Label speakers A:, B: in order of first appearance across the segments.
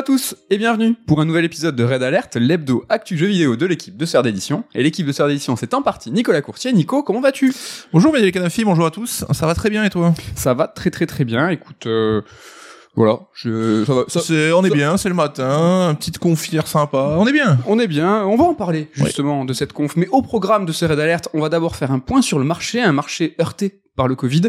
A: Bonjour à tous et bienvenue pour un nouvel épisode de Red Alert, l'hebdo actu jeu vidéo de l'équipe de Sœur d'édition. Et l'équipe de Sœur d'édition, c'est en partie Nicolas Courtier. Nico, comment vas-tu?
B: Bonjour Médélic Canafi, bonjour à tous. Ça va très bien et toi?
A: Ça va très très très bien. Écoute, euh, voilà, je, ça va, ça-
B: On est
A: ça-
B: bien, c'est le matin, une petite confière sympa, on est bien.
A: on est bien. On va en parler justement de cette conf. Mais au programme de ce Red Alert, on va d'abord faire un point sur le marché, un marché heurté par le Covid.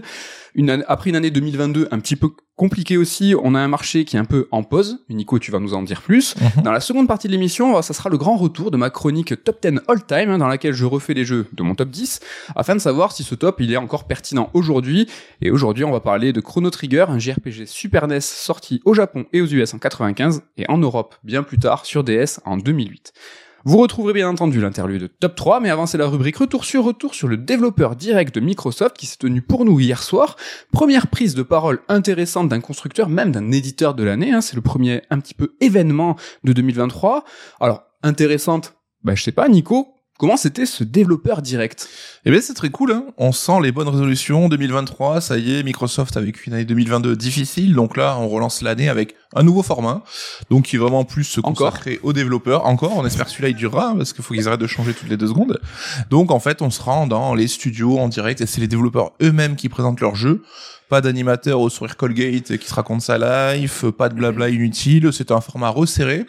A: Une après une année 2022 un petit peu compliquée aussi, on a un marché qui est un peu en pause. Nico, tu vas nous en dire plus.
B: Mhm.
A: Dans la seconde partie de l'émission, ça sera le grand retour de ma chronique Top 10 All Time, hein, dans laquelle je refais les jeux de mon top 10, afin de savoir si ce top il est encore pertinent aujourd'hui. Et aujourd'hui, on va parler de Chrono Trigger, un JRPG Super NES sorti au Japon et aux US en 95, et en Europe bien plus tard sur DS en 2008. Vous retrouverez bien entendu l'interlude de top 3, mais avant c'est la rubrique retour sur retour sur le développeur direct de Microsoft qui s'est tenu pour nous hier soir. Première prise de parole intéressante d'un constructeur, même d'un éditeur de l'année, hein, c'est le premier un petit peu événement de 2023. Alors, intéressante, bah je sais pas, Nico, comment c'était ce développeur direct?
B: Eh bien c'est très cool, hein. on sent les bonnes résolutions, 2023, ça y est, Microsoft avec une année 2022 difficile, donc là on relance l'année avec un nouveau format, donc qui est vraiment plus se
A: Encore.
B: consacrer aux développeurs, encore, on espère que celui-là il durera, parce qu'il faut qu'ils arrêtent de changer toutes les deux secondes. Donc en fait on se rend dans les studios en direct, et c'est les développeurs eux-mêmes qui présentent leur jeu, pas d'animateur au sourire Colgate qui se raconte sa life, pas de blabla inutile, c'est un format resserré.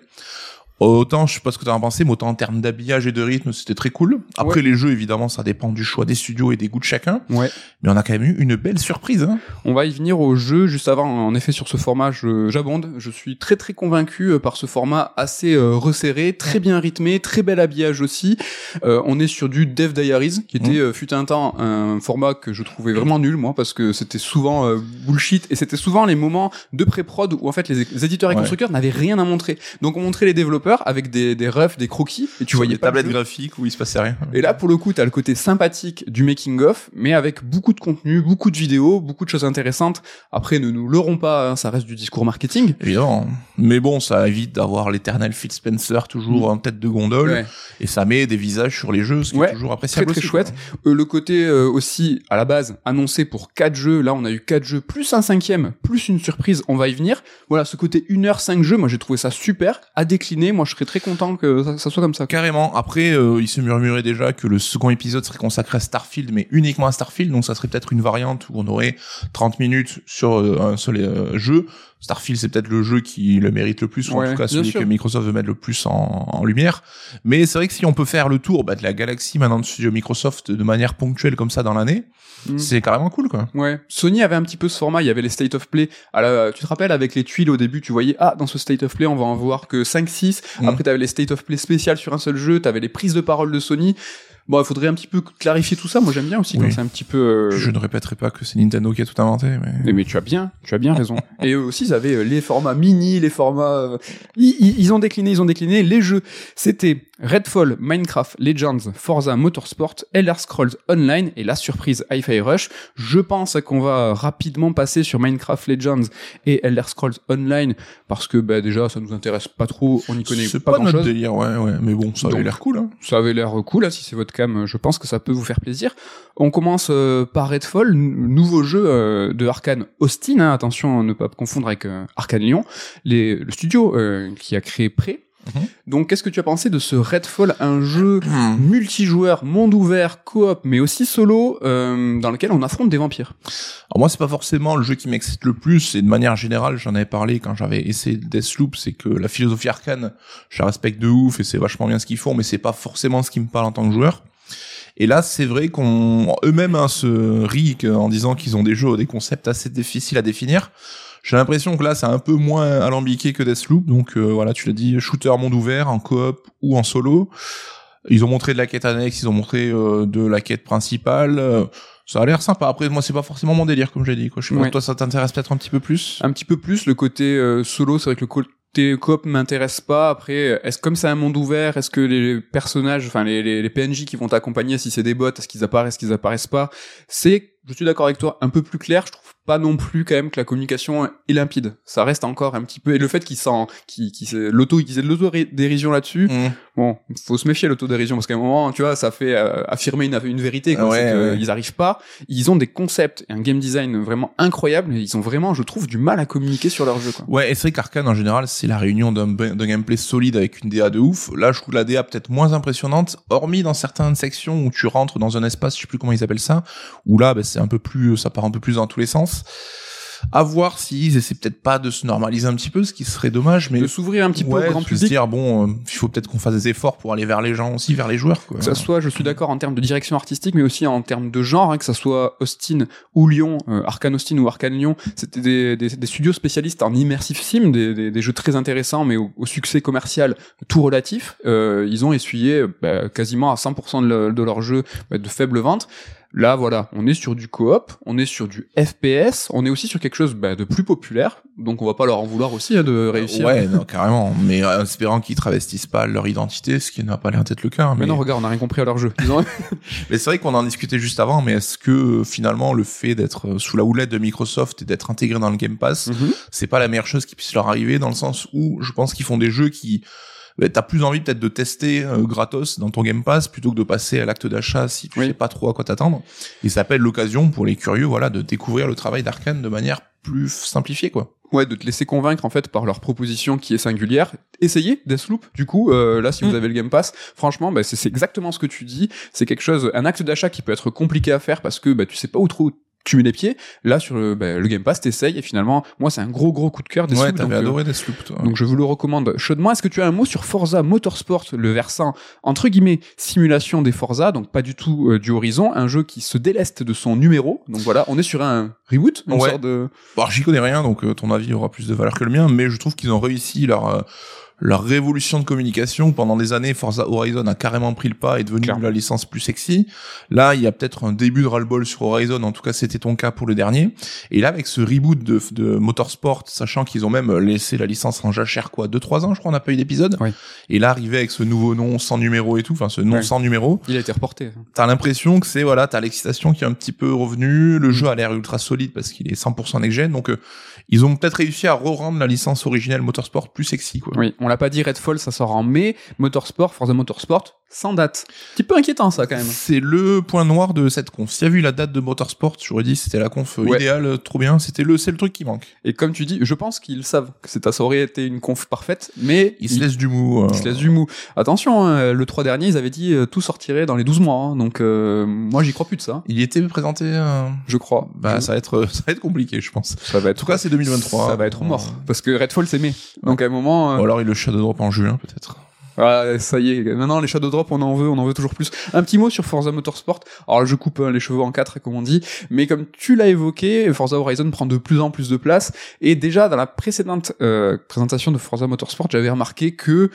B: Autant, je sais pas ce que t'en as pensé, mais autant en termes d'habillage et de rythme, c'était très cool. Après,
A: Ouais.
B: les jeux, évidemment, ça dépend du choix des studios et des goûts de chacun.
A: Ouais.
B: Mais on a quand même eu une belle surprise. Hein.
A: On va y venir au jeu juste avant. En effet, sur ce format, j'abonde. Je suis très très convaincu euh, par ce format assez euh, resserré, très bien rythmé, très bel habillage aussi. Euh, on est sur du Dev Diaries, qui était euh, fut un temps un format que je trouvais vraiment nul moi parce que c'était souvent bullshit et c'était souvent les moments de pré-prod où en fait les, les éditeurs et
B: Ouais.
A: constructeurs n'avaient rien à montrer. Donc on montrait les développeurs avec des des refs, des croquis et tu voyais
B: des
A: pas le
B: tablettes graphiques où il se passait rien.
A: Et là, pour le coup, t'as le côté sympathique du making of, mais avec beaucoup de contenu, beaucoup de vidéos, beaucoup de choses intéressantes. Après, ne nous leurrons pas, hein, ça reste du discours marketing.
B: Évidemment. Mais bon, ça évite d'avoir l'éternel Phil Spencer toujours en tête de gondole.
A: Mm. Ouais.
B: Et ça met des visages sur les jeux, ce qui
A: Ouais,
B: est toujours
A: Très
B: appréciable
A: très
B: aussi,
A: chouette. Euh, le côté euh, aussi à la base annoncé pour quatre jeux. Là, on a eu quatre jeux plus un cinquième, plus une surprise. On va y venir. Voilà, ce côté 1 heure 5 jeux, moi j'ai trouvé ça super. À décliner, moi je serais très content que ça, ça soit comme ça.
B: Carrément. Après, euh, il se murmurait déjà que le second épisode serait consacré à Starfield, mais uniquement à Starfield. Donc ça serait peut-être une variante où on aurait 30 minutes sur euh, un seul euh, jeu. Starfield, c'est peut-être le jeu qui le mérite le plus, ou
A: Ouais,
B: en tout cas celui
A: sûr.
B: que Microsoft veut mettre le plus en, en lumière. Mais c'est vrai que si on peut faire le tour bah, de la galaxie maintenant de studio Microsoft de manière ponctuelle comme ça dans l'année,
A: Mm.
B: c'est carrément cool, quoi.
A: Ouais, Sony avait un petit peu ce format, il y avait les State of Play. À la- tu te rappelles avec les tuiles au début, tu voyais ah dans ce State of Play, on va en voir que 5 6.
B: Mhm.
A: Après t'avais les State of Play spéciales sur un seul jeu, t'avais les prises de parole de Sony. Bon, il faudrait un petit peu clarifier tout ça. Moi, j'aime bien aussi quand
B: Oui.
A: c'est un petit peu euh,
B: Je ne répéterai pas que c'est Nintendo qui a tout inventé, mais...
A: mais, mais tu as bien, tu as bien raison. Et eux aussi, ils avaient euh, les formats mini, les formats. euh, ils ont décliné, ils ont décliné. Les jeux, c'était Redfall, Minecraft, Legends, Forza Motorsport, Elder Scrolls Online et la surprise Hi-Fi Rush. Je pense qu'on va rapidement passer sur Minecraft Legends et Elder Scrolls Online parce que bah, déjà, ça nous intéresse pas trop. On y connaît pas,
B: pas,
A: grand
B: notre
A: chose.
B: délire, ouais, ouais. Mais bon, ça avait l'air cool, hein.
A: Ça avait l'air cool, là, si c'est votre cam, je pense que ça peut vous faire plaisir. On commence euh, par Redfall, nouveau jeu euh, de Arkane Austin, hein, attention à ne pas confondre avec euh, Arkane Lyon, les, le studio euh, qui a créé Prey.
B: Mhm.
A: Donc qu'est-ce que tu as pensé de ce Redfall, un jeu
B: Hmm.
A: multijoueur, monde ouvert, coop, mais aussi solo, euh, dans lequel on affronte des vampires?
B: Alors moi, c'est pas forcément le jeu qui m'excite le plus, et de manière générale, j'en avais parlé quand j'avais essayé Deathloop, c'est que la philosophie arcane, je la respecte de ouf, et c'est vachement bien ce qu'ils font, mais c'est pas forcément ce qui me parle en tant que joueur. Et là, c'est vrai qu'on eux-mêmes hein, se rient en disant qu'ils ont des jeux, des concepts assez difficiles à définir. J'ai l'impression que là, c'est un peu moins alambiqué que Deathloop, donc euh, voilà, tu l'as dit, shooter monde ouvert, en coop ou en solo. Ils ont montré de la quête annexe, ils ont montré euh, de la quête principale. euh, ça a l'air sympa. Après, moi, c'est pas forcément mon délire, comme j'ai dit. Quoi. Je sais pas,
A: Ouais.
B: toi, ça t'intéresse peut-être un petit peu plus?
A: Un petit peu plus le côté euh, solo c'est vrai que le côté coop m'intéresse pas après est-ce comme c'est un monde ouvert est-ce que les personnages enfin les, les, les PNJ qui vont t'accompagner si c'est des bots est-ce qu'ils apparaissent est-ce qu'ils apparaissent pas? C'est je suis d'accord avec toi, un peu plus clair. Je trouve pas non plus quand même que la communication est limpide. Ça reste encore un petit peu et le fait qu'il sent, qu'il, qu'il l'auto, de l'auto-dérision là-dessus.
B: Mmh.
A: Bon, faut se méfier l'autodérision parce qu'à un moment, tu vois, ça fait euh, affirmer une, une vérité. Quoi.
B: Ouais, ouais.
A: Ils arrivent pas. Ils ont des concepts et un game design vraiment incroyable. Et ils ont vraiment, je trouve, du mal à communiquer sur leur jeu. Quoi.
B: Ouais, et c'est vrai qu'Arkane, en général, c'est la réunion d'un d'un gameplay solide avec une DA de ouf. Là, je trouve la DA peut-être moins impressionnante, hormis dans certaines sections où tu rentres dans un espace, je sais plus comment ils appellent ça, où là, ben, c'est un peu plus, ça part un peu plus dans tous les sens. else À voir s'ils essaient peut-être pas de se normaliser un petit peu, ce qui serait dommage, mais
A: de s'ouvrir un petit peu au grand
B: de se
A: public.
B: dire bon, euh, il faut peut-être qu'on fasse des efforts pour aller vers les gens aussi, vers les joueurs. Quoi.
A: Que ça soit, je suis d'accord en termes de direction artistique, mais aussi en termes de genre, hein, que ça soit Austin ou Lyon, euh, Arkane Austin ou Arkane Lyon, c'était des, des, des studios spécialistes en immersive sim, des, des, des jeux très intéressants, mais au, au succès commercial tout relatif. Euh, ils ont essuyé bah, quasiment à 100% de, le- de leurs jeux bah, de faible vente. Là, voilà, on est sur du coop, on est sur du FPS, on est aussi sur quelque chose bah, de plus populaire, donc on va pas leur en vouloir aussi hein, de réussir.
B: Ouais, non, carrément. Mais euh, espérant qu'ils travestissent pas leur identité, ce qui n'a pas l'air d'être le cas. hein,
A: Mais non, regarde, on a rien compris à leur jeu. Ont-
B: Mais c'est vrai qu'on en discutait juste avant, mais est-ce que finalement le fait d'être euh, sous la houlette de Microsoft et d'être intégré dans le Game Pass,
A: Mhm.
B: c'est pas la meilleure chose qui puisse leur arriver dans le sens où je pense qu'ils font des jeux qui bah, t'as plus envie peut-être de tester euh, gratos dans ton Game Pass plutôt que de passer à l'acte d'achat si tu
A: Oui.
B: sais pas trop à quoi t'attendre. Et ça peut être l'occasion pour les curieux, voilà, de découvrir le travail d'Arkane de manière plus simplifiée, quoi.
A: Ouais, de te laisser convaincre en fait par leur proposition qui est singulière. Essayez Deathloop. Du coup, euh, là, si vous
B: Mm.
A: avez le Game Pass, franchement, bah, c'est c'est exactement ce que tu dis. C'est quelque chose, un acte d'achat qui peut être compliqué à faire parce que bah, tu sais pas où trop tu mets les pieds. Là, sur le, bah, le Game Pass, t'essayes et finalement, moi, c'est un gros gros coup de cœur. Deathloop,
B: ouais, t'avais
A: donc, euh,
B: adoré Deathloop, toi.
A: donc je vous le recommande chaudement. Est-ce que tu as un mot sur Forza Motorsport, le versant entre guillemets simulation des Forza, donc pas du tout euh, du Horizon, un jeu qui se déleste de son numéro. Donc voilà, on est sur un reboot, une
B: Ouais.
A: sorte de
B: Bon, alors, j'y connais rien, donc euh, ton avis aura plus de valeur que le mien, mais je trouve qu'ils ont réussi leur euh, leur révolution de communication. Pendant des années, Forza Horizon a carrément pris le pas et est devenu la licence plus sexy. Là, il y a peut-être un début de ras-le-bol sur Horizon, en tout cas c'était ton cas pour le dernier. Et là, avec ce reboot de, de Motorsport, sachant qu'ils ont même laissé la licence en jachère, quoi, deux trois ans, je crois, on n'a pas eu d'épisode.
A: Oui.
B: Et là, arrivé avec ce nouveau nom sans numéro et tout, enfin ce nom
A: Oui.
B: sans numéro,
A: il a été reporté.
B: t'as l'impression que c'est voilà t'as l'excitation qui est un petit peu revenue le jeu a l'air ultra solide parce qu'il est 100% next gen donc euh, ils ont peut-être réussi à re-rendre la licence originelle Motorsport plus sexy quoi
A: Oui, on l'a pas dit, Redfall, ça sort en mai. Motorsport, Forza Motorsport, sans date. Petit peu inquiétant, ça, quand même.
B: c'est le point noir de cette conf. S'il y a vu la date de Motorsport, j'aurais dit c'était la conf euh,
A: Ouais.
B: idéale, euh, trop bien. C'était le, c'est le truc qui manque.
A: Et comme tu dis, je pense qu'ils savent que c'est- ça aurait été une conf parfaite, mais
B: Ils se laissent du mou. euh.
A: ils se laissent du mou. Attention, hein, le 3 dernier, ils avaient dit euh, tout sortirait dans les 12 mois. hein, donc, euh, moi, j'y crois plus de ça.
B: Il y était présenté. euh,
A: Je crois.
B: Bah,
A: Je-
B: ça va être, ça va être compliqué, je pense.
A: ça va
B: En
A: être.
B: tout cas, c'est 2023.
A: Ça va être mort. Parce que Redfall, c'est mai. Donc, à un moment. euh,
B: Ou alors il le shadow drop en juin, peut-être.
A: Ah, ça y est. Maintenant, les Shadow Drop, on en veut, on en veut toujours plus. Un petit mot sur Forza Motorsport. Alors, je coupe hein, les cheveux en quatre, comme on dit. Mais comme tu l'as évoqué, Forza Horizon prend de plus en plus de place. Et déjà, dans la précédente euh, présentation de Forza Motorsport, j'avais remarqué que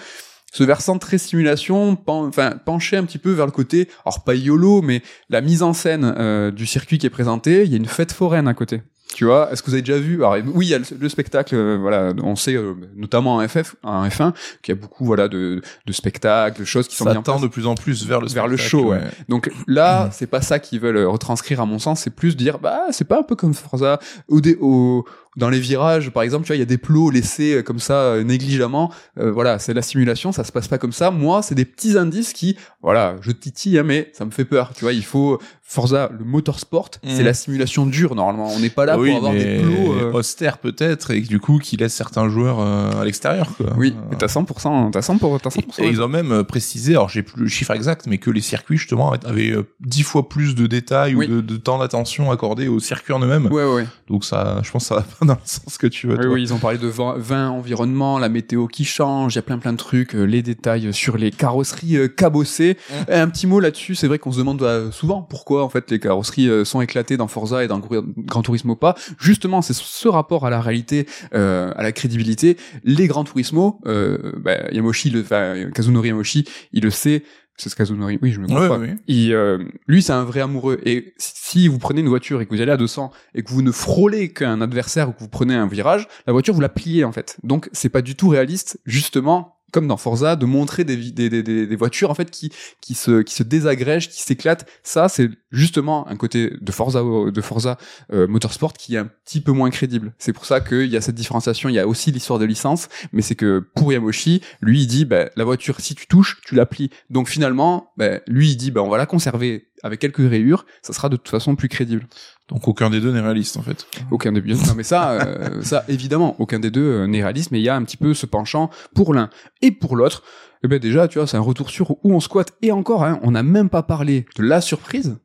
A: ce versant très simulation pen- enfin, un petit peu vers le côté, alors pas YOLO, mais la mise en scène euh, du circuit qui est présenté. Il y a une fête foraine à côté. Tu vois, est-ce que vous avez déjà vu Alors oui, il y a le, le spectacle. euh, voilà, on sait euh, notamment en FF, en F1, qu'il y a beaucoup voilà de, de spectacles, de choses qui sont
B: Ça tend de plus en plus vers le
A: Vers le show, ouais. Donc là, c'est pas ça qu'ils veulent retranscrire à mon sens. C'est plus dire, bah c'est pas un peu comme Forza au, dé- au dans les virages, par exemple, tu vois, il y a des plots laissés euh, comme ça euh, négligemment. Euh, voilà, c'est la simulation, ça se passe pas comme ça. Moi, c'est des petits indices qui, voilà, je titille, hein, mais ça me fait peur. Tu vois, il faut Forza, le motorsport, c'est
B: Mhm.
A: la simulation dure normalement. On n'est pas là
B: oui,
A: pour avoir des plots. euh,
B: austère peut-être et du coup qui laisse certains joueurs euh, à l'extérieur.
A: Oui, mais t'as 100%, t'as 100%, t'as 100%.
B: et ils ont même précisé, alors j'ai plus le chiffre exact, mais que les circuits justement avaient dix fois plus de détails
A: Oui.
B: ou de, de temps d'attention accordé aux circuits en eux-mêmes.
A: Ouais, ouais, ouais.
B: Donc ça, je pense que ça va pas dans le sens que tu veux.
A: Oui,
B: toi.
A: oui, ils ont parlé de vin, vin, environnement, la météo qui change, il y a plein plein de trucs, euh, les détails sur les carrosseries euh, cabossées. Et un petit mot là-dessus, c'est vrai qu'on se demande euh, souvent pourquoi en fait les carrosseries euh, sont éclatées dans Forza et dans Gr- Gran Turismo pas. Justement, c'est ce rapport à la réalité, euh, à la crédibilité. Les Gran Turismo, euh, bah, Yamoshi, le, enfin Kazunori Yamoshi, il le sait. C'est ce Kazunori, oui, je me trompe
B: Ouais, ouais.
A: Il, euh, lui, c'est un vrai amoureux. Et si vous prenez une voiture et que vous allez à 200 et que vous ne frôlez qu'un adversaire ou que vous prenez un virage, la voiture vous la pliez en fait. Donc c'est pas du tout réaliste, justement comme dans Forza, de montrer des, des, des, des, voitures en fait qui qui se qui se désagrègent, qui s'éclatent. Ça, c'est justement un côté de Forza de Forza euh, Motorsport qui est un petit peu moins crédible. C'est pour ça qu'il y a cette différenciation. Il y a aussi l'histoire de licence, mais c'est que pour Yamoshi, lui, il dit bah, la voiture, si tu touches, tu la plies. Donc finalement, bah, lui, il dit bah, on va la conserver avec quelques rayures. Ça sera de toute façon plus crédible.
B: Donc aucun des deux n'est réaliste en fait.
A: Aucun des deux. Non, mais ça, euh, ça, évidemment, aucun des deux euh, n'est réaliste, mais il y a un petit peu ce penchant pour l'un et pour l'autre. Eh ben déjà, tu vois, c'est un retour sur où on squatte. Et encore, hein, on n'a même pas parlé de la surprise,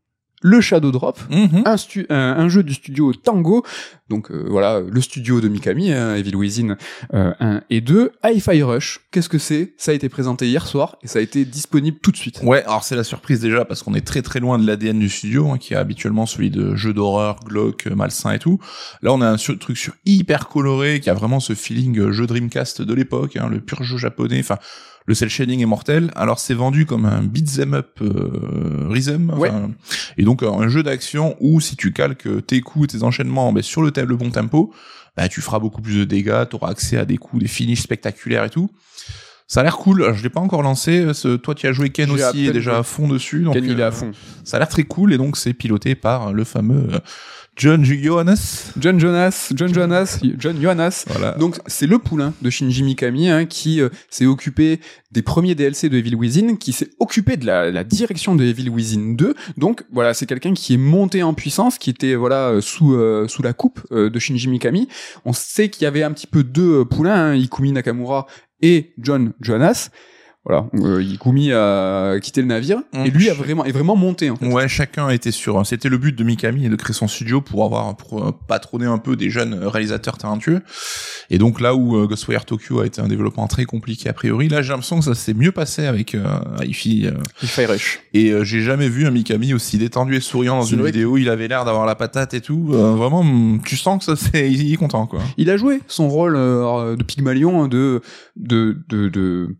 A: le Shadow Drop,
B: Mhm.
A: un, stu- un, un jeu du studio Tango, donc euh, voilà, le studio de Mikami, hein, Evil Within euh, 1 et 2, Hi-Fi Rush. Qu'est-ce que c'est? Ça a été présenté hier soir et ça a été disponible tout de suite.
B: Ouais, alors c'est la surprise déjà parce qu'on est très très loin de l'ADN du studio hein, qui est habituellement celui de jeux d'horreur, glauque, malsain et tout. Là, on a un sur- truc sur hyper coloré qui a vraiment ce feeling euh, jeu Dreamcast de l'époque, hein, le pur jeu japonais. Enfin, le cel shading est mortel. Alors c'est vendu comme un beat'em up euh, rhythm, enfin,
A: Ouais.
B: et donc euh, un jeu d'action où si tu calques tes coups, tes enchaînements ben, sur le, le bon tempo, bah, tu feras beaucoup plus de dégâts, tu auras accès à des coups, des finishes spectaculaires et tout. Ça a l'air cool. Alors, Je l'ai pas encore lancé. Ce- toi, tu as joué Ken aussi,
A: peine
B: déjà à fond dessus. Donc,
A: Ken, il est
B: euh,
A: à fond.
B: Ça a l'air très cool et donc c'est piloté par le fameux euh, John Johannes.
A: John Jonas, John Jonas, John Johannes.
B: Voilà.
A: Donc c'est le poulain de Shinji Mikami hein, qui euh, s'est occupé des premiers DLC de Evil Within, qui s'est occupé de la, la direction de Evil Within 2. Donc voilà, c'est quelqu'un qui est monté en puissance, qui était voilà euh, sous euh, sous la coupe euh, de Shinji Mikami. On sait qu'il y avait un petit peu deux poulains, hein, Ikumi Nakamura et John Jonas. Voilà, euh, Ikumi a quitté le navire et lui a vraiment est vraiment monté. En fait.
B: Ouais, chacun était sur. C'était le but de Mikami de créer son studio pour avoir pour euh, patronner un peu des jeunes réalisateurs talentueux. Et donc là où euh, Ghostwire Tokyo a été un développement très compliqué a priori, là j'ai l'impression que ça s'est mieux passé avec euh, Hi-Fi. euh,
A: Hi-Fi Rush.
B: et euh, j'ai jamais vu un Mikami aussi détendu et souriant dans une
A: vrai
B: vidéo. Il avait l'air d'avoir la patate et tout. Euh, vraiment, mm, tu sens que ça c'est il est content quoi.
A: Il a joué son rôle euh, de Pygmalion, hein, de de de, de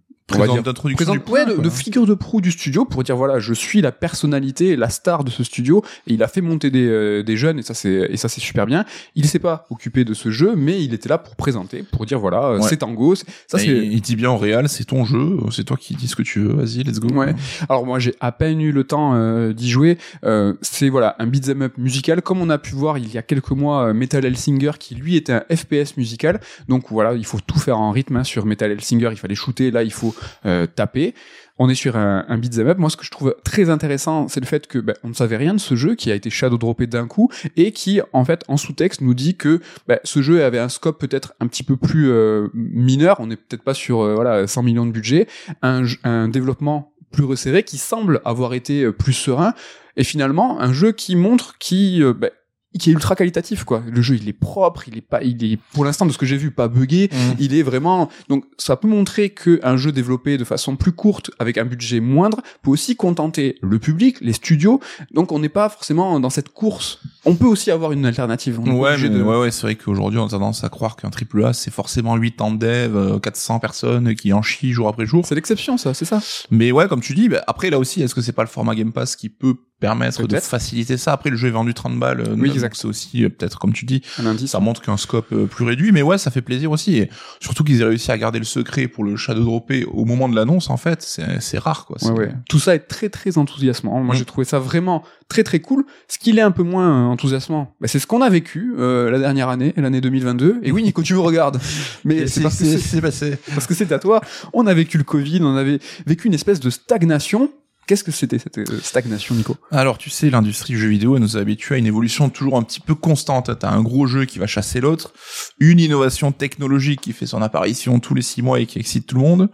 B: d'introduction
A: présente-
B: du
A: ouais, de, de figure de proue du studio pour dire voilà je suis la personnalité la star de ce studio et il a fait monter des, euh, des jeunes et ça c'est et ça c'est super bien il s'est pas occupé de ce jeu mais il était là pour présenter pour dire voilà euh,
B: Ouais.
A: c'est Tango ça c'est
B: il dit bien au réel, c'est ton jeu, c'est toi qui dis ce que tu veux, vas-y, let's go.
A: Ouais. Alors moi j'ai à peine eu le temps euh, d'y jouer. Euh, c'est voilà un beat'em up musical comme on a pu voir il y a quelques mois euh, Metal Hellsinger qui lui était un FPS musical. Donc voilà il faut tout faire en rythme hein. sur Metal Hellsinger il fallait shooter là il faut euh, taper. On est sur un, un beat'em up. Moi, ce que je trouve très intéressant, c'est le fait que ben, on ne savait rien de ce jeu qui a été shadow droppé d'un coup et qui, en fait, en sous-texte, nous dit que ben, ce jeu avait un scope peut-être un petit peu plus euh, mineur. On n'est peut-être pas sur euh, voilà 100 millions de budget, un, développement plus resserré qui semble avoir été plus serein et finalement un jeu qui montre qui ben, qui est ultra qualitatif quoi. Le jeu il est propre, il est pas il est pour l'instant de ce que j'ai vu pas buggé,
B: Mm.
A: il est vraiment donc ça peut montrer que un jeu développé de façon plus courte avec un budget moindre peut aussi contenter le public, les studios. Donc on n'est pas forcément dans cette course. On peut aussi avoir une alternative. On
B: Ouais, mais
A: de-
B: ouais, ouais, c'est vrai qu'aujourd'hui, on a tendance à croire qu'un triple A, c'est forcément 8 ans de dev, euh, 400 personnes qui en chient jour après jour.
A: C'est l'exception ça, c'est ça.
B: Mais ouais, comme tu dis, bah, après, là aussi, est-ce que c'est pas le format Game Pass qui peut permettre de faciliter ça? Après, le jeu est vendu 30 balles. euh,
A: Oui, exact.
B: C'est aussi, euh, peut-être, comme tu dis,
A: Un indice.
B: ça montre qu'un scope euh, plus réduit. Mais ouais, ça fait plaisir aussi. Et surtout qu'ils aient réussi à garder le secret pour le Shadow Dropper au moment de l'annonce, en fait, c'est rare, quoi.
A: Ouais,
B: C'est-
A: ouais. Tout ça est très très enthousiasmant. Moi
B: Mm.
A: j'ai trouvé ça vraiment très très cool. Ce qui l'est un peu moins euh, enthousiasmant, bah, c'est ce qu'on a vécu euh, la dernière année, l'année 2022. Et oui Nico, tu me regardes. Mais c'est parce que c'est
B: c'est passé.
A: parce que c'est à toi. On a vécu le Covid, on avait vécu une espèce de stagnation. Qu'est-ce que c'était cette euh, stagnation, Nico?
B: Alors tu sais, l'industrie du jeu vidéo elle nous a habitués à une évolution toujours un petit peu constante. T'as un gros jeu qui va chasser l'autre, une innovation technologique qui fait son apparition tous les six mois et qui excite tout le monde,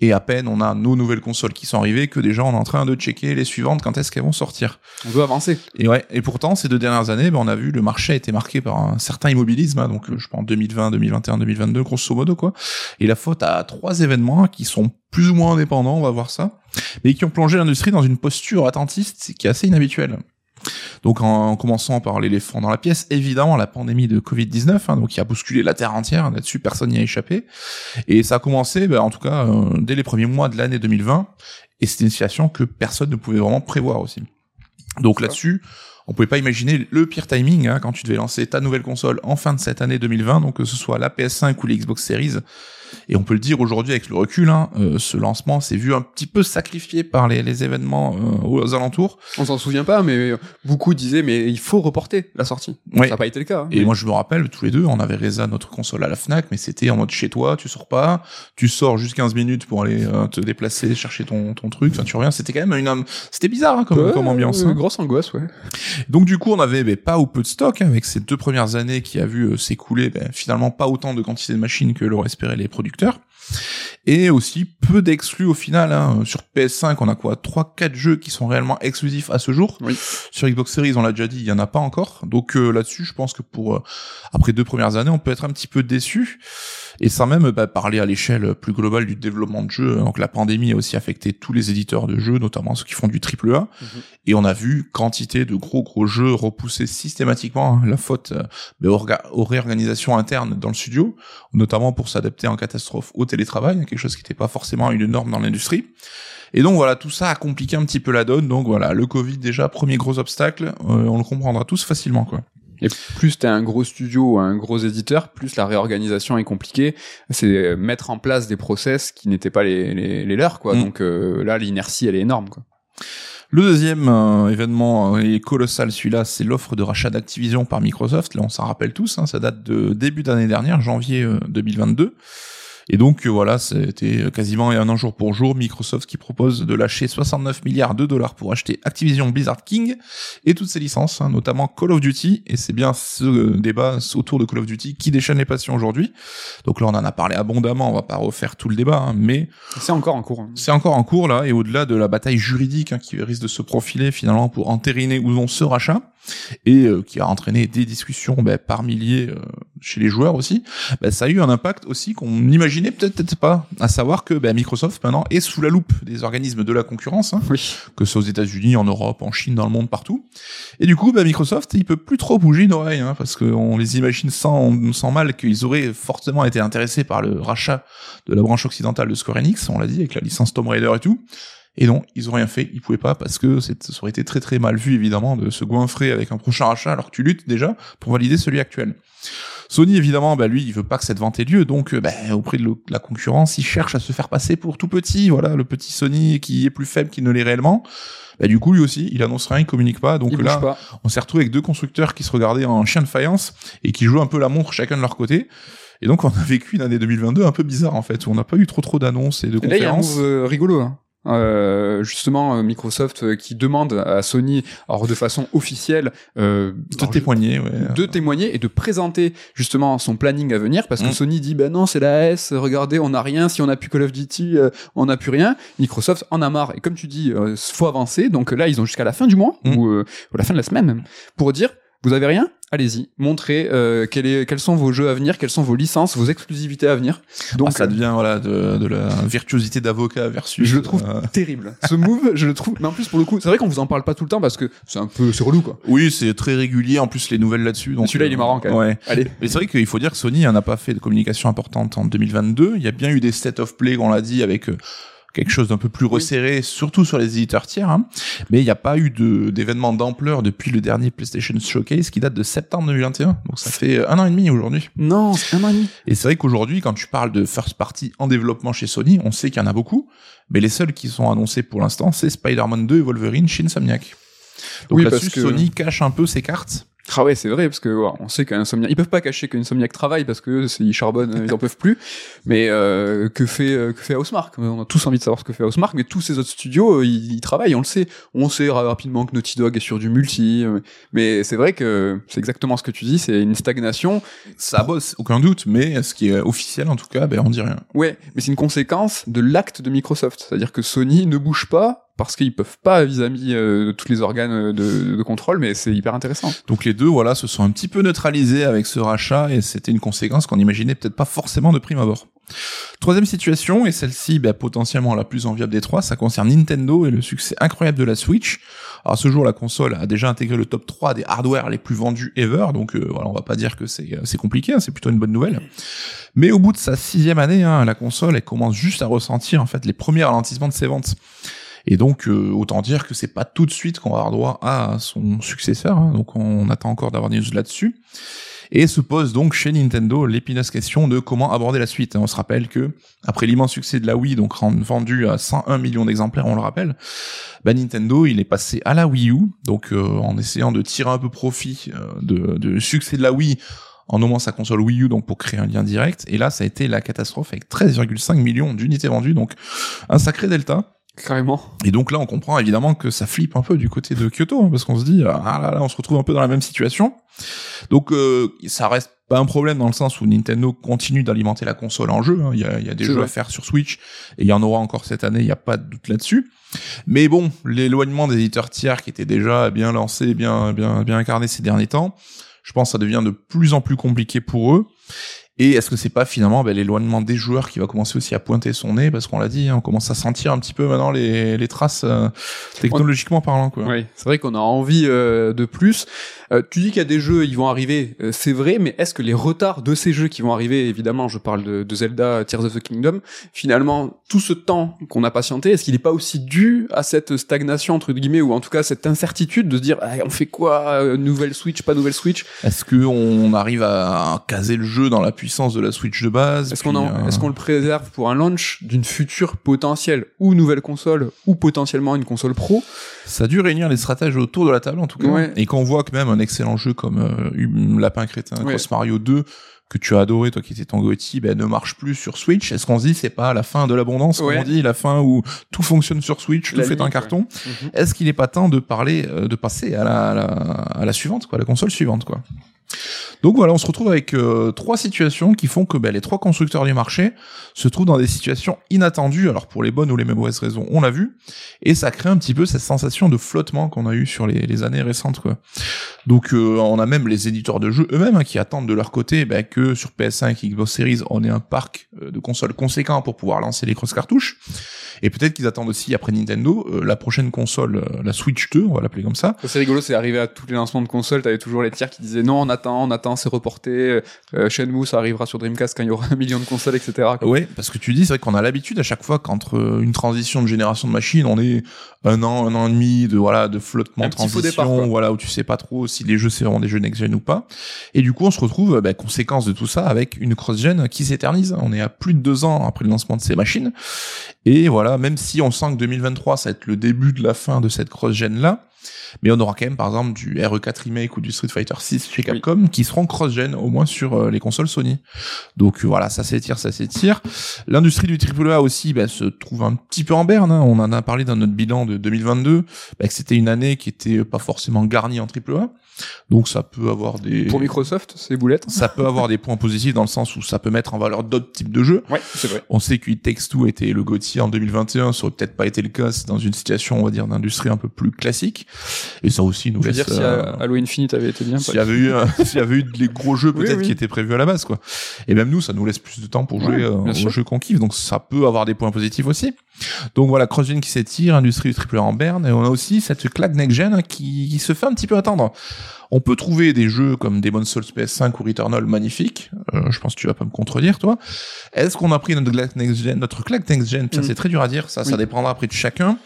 B: et à peine on a nos nouvelles consoles qui sont arrivées que déjà on est en train de checker les suivantes quand est-ce qu'elles vont sortir.
A: On veut avancer.
B: Et ouais, et pourtant ces deux dernières années, ben, on a vu le marché a été marqué par un certain immobilisme, hein, donc euh, je pense 2020, 2021, 2022 grosso modo quoi. Et la faute à trois événements qui sont plus ou moins indépendants, on va voir ça, mais qui ont plongé l'industrie dans une posture attentiste qui est assez inhabituelle. Donc en commençant par l'éléphant dans la pièce, évidemment la pandémie de Covid-19, hein, donc qui a bousculé la Terre entière, là-dessus personne n'y a échappé. Et ça a commencé, ben, en tout cas, euh, dès les premiers mois de l'année 2020, et c'était une situation que personne ne pouvait vraiment prévoir aussi. Donc là-dessus, on pouvait pas imaginer le pire timing hein, quand tu devais lancer ta nouvelle console en fin de cette année 2020, donc que ce soit la PS5 ou les Xbox Series. Et on peut le dire aujourd'hui avec le recul, hein, euh, ce lancement s'est vu un petit peu sacrifié par les, les événements euh, aux alentours.
A: On s'en souvient pas, mais beaucoup disaient mais il faut reporter la sortie.
B: Ouais.
A: Ça n'a pas été le cas. hein.
B: Et moi je me rappelle, tous les deux, on avait résa notre console à la Fnac, mais c'était en mode chez toi, tu sors pas, tu sors juste 15 minutes pour aller euh, te déplacer, chercher ton, ton truc, enfin tu reviens, c'était quand même une... C'était bizarre hein, comme,
A: Ouais,
B: comme ambiance. hein.
A: Grosse angoisse, ouais.
B: Donc du coup, on avait pas ou peu de stock hein, avec ces deux premières années qui a vu euh, s'écouler ben, finalement pas autant de quantité de machines que l'auraient espéré les producteurs. Et aussi peu d'exclus au final. Hein. Sur PS5, on a quoi? 3-4 jeux qui sont réellement exclusifs à ce jour.
A: Oui.
B: Sur Xbox Series, on l'a déjà dit, il y en a pas encore. Donc euh, là-dessus, je pense que pour euh, après deux premières années, on peut être un petit peu déçu. Et sans même bah, parler à l'échelle plus globale du développement de jeux. Donc la pandémie a aussi affecté tous les éditeurs de jeux, notamment ceux qui font du triple A. Et on a vu quantité de gros gros jeux repousser systématiquement hein, la faute euh, bah, aux réorganisations internes dans le studio, notamment pour s'adapter en catastrophe au télétravail, quelque chose qui n'était pas forcément une norme dans l'industrie. Et donc voilà, tout ça a compliqué un petit peu la donne. Donc voilà, le Covid déjà, premier gros obstacle, euh, on le comprendra tous facilement quoi.
A: Et plus t'es un gros studio un gros éditeur, plus la réorganisation est compliquée. C'est mettre en place des process qui n'étaient pas les, les, les leurs, quoi.
B: Mm.
A: Donc euh, là, l'inertie, elle est énorme, quoi.
B: Le deuxième euh, événement euh, est colossal, celui-là, c'est l'offre de rachat d'Activision par Microsoft. Là, on s'en rappelle tous, hein, ça date de début d'année dernière, janvier euh, 2022. Et donc euh, voilà, c'était quasiment un an jour pour jour Microsoft qui propose de lâcher 69 milliards de dollars pour acheter Activision Blizzard King et toutes ses licences, hein, notamment Call of Duty. Et c'est bien ce euh, débat autour de Call of Duty qui déchaîne les passions aujourd'hui. Donc là, on en a parlé abondamment, on va pas refaire tout le débat, hein, mais
A: C'est encore en cours. hein.
B: c'est encore en cours là, et au-delà de la bataille juridique qui risque de se profiler finalement pour entériner ou non ce rachat, et euh, qui a entraîné des discussions ben, par milliers euh, chez les joueurs aussi, ben, ça a eu un impact aussi qu'on n'imaginait peut-être pas, à savoir que ben, Microsoft maintenant est sous la loupe des organismes de la concurrence, hein,
A: Oui.
B: que ce soit aux États-Unis, en Europe, en Chine, dans le monde, partout. Et du coup, Microsoft, il peut plus trop bouger une oreille, hein, parce qu'on les imagine sans, sans mal qu'ils auraient fortement été intéressés par le rachat de la branche occidentale de Square Enix, on l'a dit, avec la licence Tomb Raider et tout. Et non, ils ont rien fait, ils pouvaient pas, parce que ça aurait été très très mal vu, évidemment, de se goinfrer avec un prochain rachat, alors que tu luttes déjà pour valider celui actuel. Sony, évidemment, bah, lui, il veut pas que cette vente ait lieu, donc euh, bah, auprès de la concurrence, il cherche à se faire passer pour tout petit, voilà, le petit Sony qui est plus faible qu'il ne l'est réellement. Bah, du coup, lui aussi, il annonce rien, il communique pas, donc
A: Il
B: là,
A: pas.
B: on s'est retrouvé avec deux constructeurs qui se regardaient en chien de faïence et qui jouaient un peu la montre chacun de leur côté. Et donc, on a vécu une année 2022 un peu bizarre, en fait, où on n'a pas eu trop trop d'annonces et de
A: Et là, il y a un
B: conférences.
A: move euh, rigolo. Hein. Euh, justement, euh, Microsoft euh, qui demande à Sony, alors de façon officielle, euh,
B: de témoigner, ouais.
A: de témoigner et de présenter justement son planning à venir parce que
B: Mm.
A: Sony dit ben non c'est la S regardez on n'a rien si on a plus Call of Duty euh, on n'a plus rien Microsoft en a marre et comme tu dis faut avancer donc là ils ont jusqu'à la fin du mois
B: Mm.
A: ou, ou la fin de la semaine même pour dire vous avez rien? Allez-y montrez euh, quel est, quels sont vos jeux à venir quelles sont vos licences vos exclusivités à venir donc
B: Ah, ça devient voilà de, de la virtuosité d'avocat versus.
A: je le trouve
B: euh,
A: terrible ce move je le trouve mais en plus pour le coup c'est vrai qu'on vous en parle pas tout le temps parce que c'est un peu c'est relou quoi
B: Oui, c'est très régulier. En plus, les nouvelles là-dessus. Donc
A: celui-là il est marrant quand même
B: Ouais.
A: allez
B: Mais c'est vrai qu'il faut dire que Sony n'a pas fait de communication importante en 2022. Il y a bien eu des state of play, on l'a dit, avec euh, quelque chose d'un peu plus resserré, surtout sur les éditeurs tiers. hein. Mais il n'y a pas eu de d'événement d'ampleur depuis le dernier PlayStation Showcase qui date de septembre 2021. Donc ça fait un an et demi aujourd'hui.
A: non c'est un an et demi
B: Et c'est vrai qu'aujourd'hui, quand tu parles de first party en développement chez Sony, on sait qu'il y en a beaucoup. Mais les seuls qui sont annoncés pour l'instant, c'est Spider-Man 2 et Wolverine chez Insomniac. Donc
A: Oui,
B: là-dessus,
A: que-
B: Sony cache un peu ses cartes.
A: Ah ouais, c'est vrai parce que ouais, on sait qu'Insomniac, ils peuvent pas cacher qu'Insomniac travaille parce que c'est- ils charbonnent, ils en peuvent plus. Mais euh, que fait euh, que fait Housemark On a tous envie de savoir ce que fait Housemark, mais tous ces autres studios, euh, ils, ils travaillent, on le sait. On sait ra- rapidement que Naughty Dog est sur du multi, euh, mais c'est vrai que c'est exactement ce que tu dis, c'est une stagnation.
B: Ça bosse, aucun doute, mais ce qui est officiel en tout cas, ben on dit rien.
A: Ouais, mais c'est une conséquence de l'acte de Microsoft, c'est-à-dire que Sony ne bouge pas parce qu'ils peuvent pas vis-à-vis euh, de tous les organes de, de contrôle, mais c'est hyper intéressant.
B: Donc les deux, voilà, se sont un petit peu neutralisés avec ce rachat et c'était une conséquence qu'on imaginait peut-être pas forcément de prime abord. Troisième situation, et celle-ci ben, potentiellement la plus enviable des trois, ça concerne Nintendo et le succès incroyable de la Switch. À ce jour, la console a déjà intégré le top 3 des hardware les plus vendus ever, donc euh, voilà, on va pas dire que c'est euh, c'est compliqué, hein, c'est plutôt une bonne nouvelle. Mais au bout de sa sixième année, hein, la console, elle commence juste à ressentir en fait les premiers ralentissements de ses ventes. Et donc euh, autant dire que c'est pas tout de suite qu'on va avoir droit à son successeur. hein. donc on attend encore d'avoir des news là-dessus. Et se pose donc chez Nintendo l'épineuse question de comment aborder la suite. On se rappelle que après l'immense succès de la Wii, donc vendu à 101 millions d'exemplaires, on le rappelle, bah Nintendo il est passé à la Wii U, donc euh, en essayant de tirer un peu profit euh, de, de succès de la Wii en nommant sa console Wii U donc pour créer un lien direct. Et là ça a été la catastrophe avec 13,5 millions d'unités vendues, donc un sacré delta.
A: Carrément.
B: Et donc là, on comprend évidemment que ça flippe un peu du côté de Kyoto, hein, parce qu'on se dit, ah là là, on se retrouve un peu dans la même situation. Donc euh, ça reste pas un problème dans le sens où Nintendo continue d'alimenter la console en jeu. hein. Il y, a, il y a des jeux
A: vrai.
B: à faire sur Switch, et il y en aura encore cette année, il n'y a pas de doute là-dessus. Mais bon, l'éloignement des éditeurs tiers qui étaient déjà bien lancés, bien, bien, bien incarnés ces derniers temps, je pense que ça devient de plus en plus compliqué pour eux. Et est-ce que c'est pas finalement ben, l'éloignement des joueurs qui va commencer aussi à pointer son nez? Parce qu'on l'a dit, hein, on commence à sentir un petit peu maintenant les, les traces euh, technologiquement parlant quoi.
A: Oui, c'est vrai qu'on a envie euh, de plus. Euh, tu dis qu'il y a des jeux, ils vont arriver, c'est vrai, mais est-ce que les retards de ces jeux qui vont arriver, évidemment, je parle de, de Zelda, Tears of the Kingdom, finalement, tout ce temps qu'on a patienté, est-ce qu'il n'est pas aussi dû à cette stagnation entre guillemets ou en tout cas cette incertitude de se dire, ah, on fait quoi, nouvelle Switch, pas nouvelle Switch?
B: Est-ce que on arrive à caser le jeu dans la puissance de la Switch de base
A: qu'on
B: euh,
A: est-ce qu'on le préserve pour un launch d'une future potentielle ou nouvelle console ou potentiellement une console pro?
B: Ça a dû réunir les stratèges autour de la table en tout cas.
A: Ouais.
B: Et quand on voit que même un excellent jeu comme euh, Hum- Lapin Crétin,
A: Ouais.
B: Cross Mario 2, que tu as adoré, toi qui étais ton Gotti, ben, ne marche plus sur Switch. Est-ce qu'on se dit c'est pas la fin de l'abondance,
A: Ouais.
B: comme on dit, la fin où tout fonctionne sur Switch, tout fait un carton?
A: Mhm.
B: Est-ce qu'il n'est pas temps de parler, euh, de passer à la, à la, à la suivante, quoi, à la console suivante, quoi? Donc voilà, on se retrouve avec euh, trois situations qui font que ben, les trois constructeurs du marché se trouvent dans des situations inattendues, alors pour les bonnes ou les mauvaises raisons, on l'a vu, et ça crée un petit peu cette sensation de flottement qu'on a eu sur les, les années récentes. Quoi. Donc euh, on a même les éditeurs de jeux eux-mêmes hein, qui attendent de leur côté ben, que sur PS5 et Xbox Series, on ait un parc euh, de consoles conséquent pour pouvoir lancer les cross cartouches. Et peut-être qu'ils attendent aussi après Nintendo euh, la prochaine console, euh, la Switch 2, on va l'appeler comme ça,
A: C'est rigolo, c'est arrivé à tous les lancements de consoles, t'avais toujours les tiers qui disaient non, on attend, on attend, c'est reporté, Shenmue, ça arrivera sur Dreamcast quand il y aura un million de consoles, etc. quoi.
B: Ouais, parce que tu dis, c'est vrai qu'on a l'habitude à chaque fois qu'entre une transition de génération de machines, on est un an, un an et demi de voilà de flottement, de transition,
A: départ,
B: voilà où tu sais pas trop si les jeux c'est vraiment des jeux next-gen ou pas. Et du coup, on se retrouve, bah, conséquence de tout ça, avec une cross-gen qui s'éternise. On est à plus de deux ans après le lancement de ces machines. Et voilà, même si on sent que 2023, ça va être le début de la fin de cette cross-gen là. Mais on aura quand même, par exemple, du RE4 Remake ou du Street Fighter 6 chez Capcom qui seront cross-gen, au moins sur euh, les consoles Sony. Donc euh, voilà, ça s'étire, ça s'étire. L'industrie du AAA aussi bah, se trouve un petit peu en berne. hein. On en a parlé dans notre bilan de 2022, bah, que c'était une année qui était pas forcément garnie en AAA. Donc ça peut avoir des...
A: Pour Microsoft, c'est boulette.
B: Ça peut avoir des points positifs dans le sens où ça peut mettre en valeur d'autres types de jeux.
A: Ouais, c'est vrai.
B: On sait que It Takes Two était le Gauthier en 2021, ça aurait peut-être pas été le cas dans une situation, on va dire, d'industrie un peu plus classique. Et ça aussi nous
A: Je veux
B: laisse...
A: dire, si
B: euh,
A: Halo Infinite avait été bien,
B: s'il y avait eu, s'il y avait eu les gros jeux peut-être
A: oui.
B: qui étaient prévus à la base, quoi. Et même nous, ça nous laisse plus de temps pour jouer
A: Ouais,
B: euh, aux jeux qu'on kiffe, donc ça peut avoir des points positifs aussi. Donc voilà, CrossGen qui s'étire, industrie du AAA en berne, et on a aussi cette claque next-gen qui, qui se fait un petit peu attendre. On peut trouver des jeux comme Demon's Souls PS5 ou Returnal magnifiques. Euh, je pense que tu vas pas me contredire, toi. Est-ce qu'on a pris notre claque next-gen, notre claque next-gen Ça,
A: Mm.
B: c'est très dur à dire. Ça, ça dépendra après de chacun.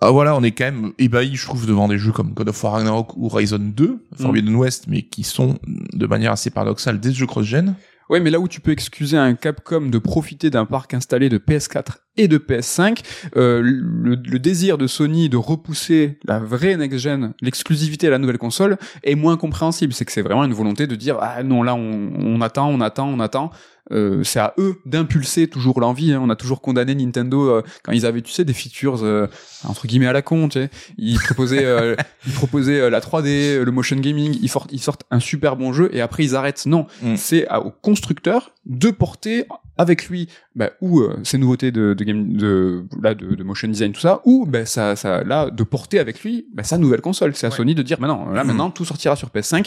B: Ah, voilà, on est quand même ébahi, je trouve, devant des jeux comme God of War Ragnarok ou Horizon 2, Forbidden West, mais qui sont, de manière assez paradoxale, des jeux cross-gen.
A: Ouais, mais là où tu peux excuser un Capcom de profiter d'un parc installé de PS4 et de PS5, euh, le, le désir de Sony de repousser la vraie next-gen, l'exclusivité à la nouvelle console, est moins compréhensible. C'est que c'est vraiment une volonté de dire ah non là on, on attend, on attend, on attend. Euh, c'est à eux d'impulser toujours l'envie. hein. On a toujours condamné Nintendo euh, quand ils avaient, tu sais, des features euh, entre guillemets à la con. Tu sais. Ils proposaient, euh, ils proposaient euh, la 3D, euh, le motion gaming. Ils, ils sortent un super bon jeu et après ils arrêtent. Non,
B: Mm.
A: c'est à- au constructeur de porter avec lui bah, ou euh, ces nouveautés de, de game de là de, de motion design tout ça ou bah, ça ça là de porter avec lui bah, sa nouvelle console c'est à
B: Ouais.
A: Sony de dire maintenant là
B: Mhm.
A: maintenant tout sortira sur PS5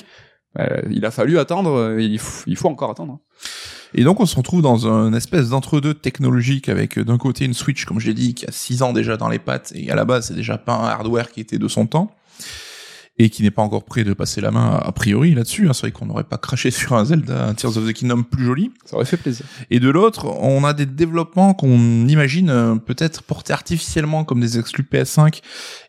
A: Bah, il a fallu attendre euh, il faut, il faut encore attendre
B: Et donc, on se retrouve dans un espèce d'entre-deux technologique avec, euh, d'un côté, une Switch, comme je l'ai dit, qui a 6 ans déjà dans les pattes, et à la base, c'est déjà pas un hardware qui était de son temps. Et qui n'est pas encore prêt de passer la main a priori là-dessus. Hein. C'est vrai qu'on n'aurait pas craché sur un Zelda, un Tears of the Kingdom plus joli.
A: Ça aurait fait plaisir.
B: Et de l'autre, on a des développements qu'on imagine euh, peut-être portés artificiellement comme des exclus PS5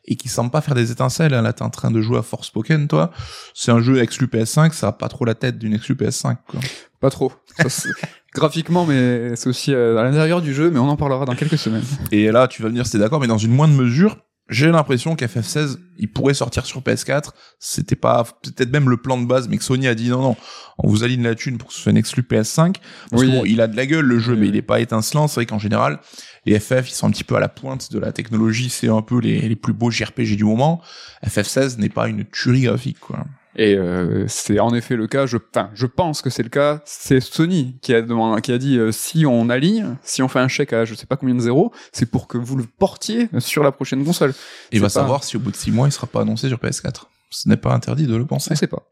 B: et qui semblent pas faire des étincelles. Là, t'es en train de jouer à Force Spoken, toi. C'est un jeu exclu PS5, ça a pas trop la tête d'une exclu PS5. Quoi.
A: Pas trop. Ça, graphiquement, mais c'est aussi euh, à l'intérieur du jeu, mais on en parlera dans quelques semaines.
B: Et là, tu vas me dire, c'est d'accord, mais dans une moindre mesure, j'ai l'impression qu'FF16, il pourrait sortir sur PS4. C'était pas peut-être même le plan de base, mais que Sony a dit non, non, on vous aligne la thune pour que ce soit une exclu PS5. Parce
A: Oui.
B: que bon, il a de la gueule le jeu,
A: Oui,
B: mais il est pas étincelant. C'est vrai qu'en général, les FF, ils sont un petit peu à la pointe de la technologie. C'est un peu les, les plus beaux JRPG du moment. FF16 n'est pas une tuerie graphique, quoi.
A: Et euh, c'est en effet le cas. Je, enfin, je pense que c'est le cas. C'est Sony qui a demandé, qui a dit euh, si on aligne, si on fait un chèque à je sais pas combien de zéros, c'est pour que vous le portiez sur la prochaine console.
B: Et va
A: pas-
B: savoir si au bout de six mois, il sera pas annoncé sur PS4. Ce n'est pas interdit de le penser.
A: On sait pas.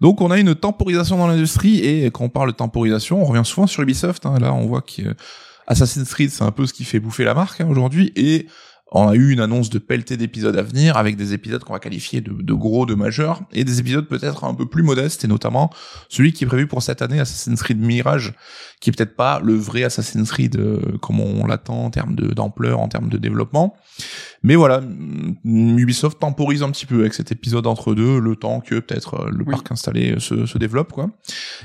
B: Donc on a une temporisation dans l'industrie et quand on parle de temporisation, on revient souvent sur Ubisoft. hein. Là, on voit que euh, Assassin's Creed, c'est un peu ce qui fait bouffer la marque hein, aujourd'hui et on a eu une annonce de pelleté d'épisodes à venir avec des épisodes qu'on va qualifier de, gros, de majeurs et des épisodes peut-être un peu plus modestes et notamment celui qui est prévu pour cette année, Assassin's Creed Mirage, qui est peut-être pas le vrai Assassin's Creed euh, comme on l'attend en termes d'ampleur, en termes de développement. Mais voilà, mm, Ubisoft temporise un petit peu avec cet épisode entre deux, le temps que peut-être euh, le
A: Oui.
B: parc installé euh, se, se développe, quoi.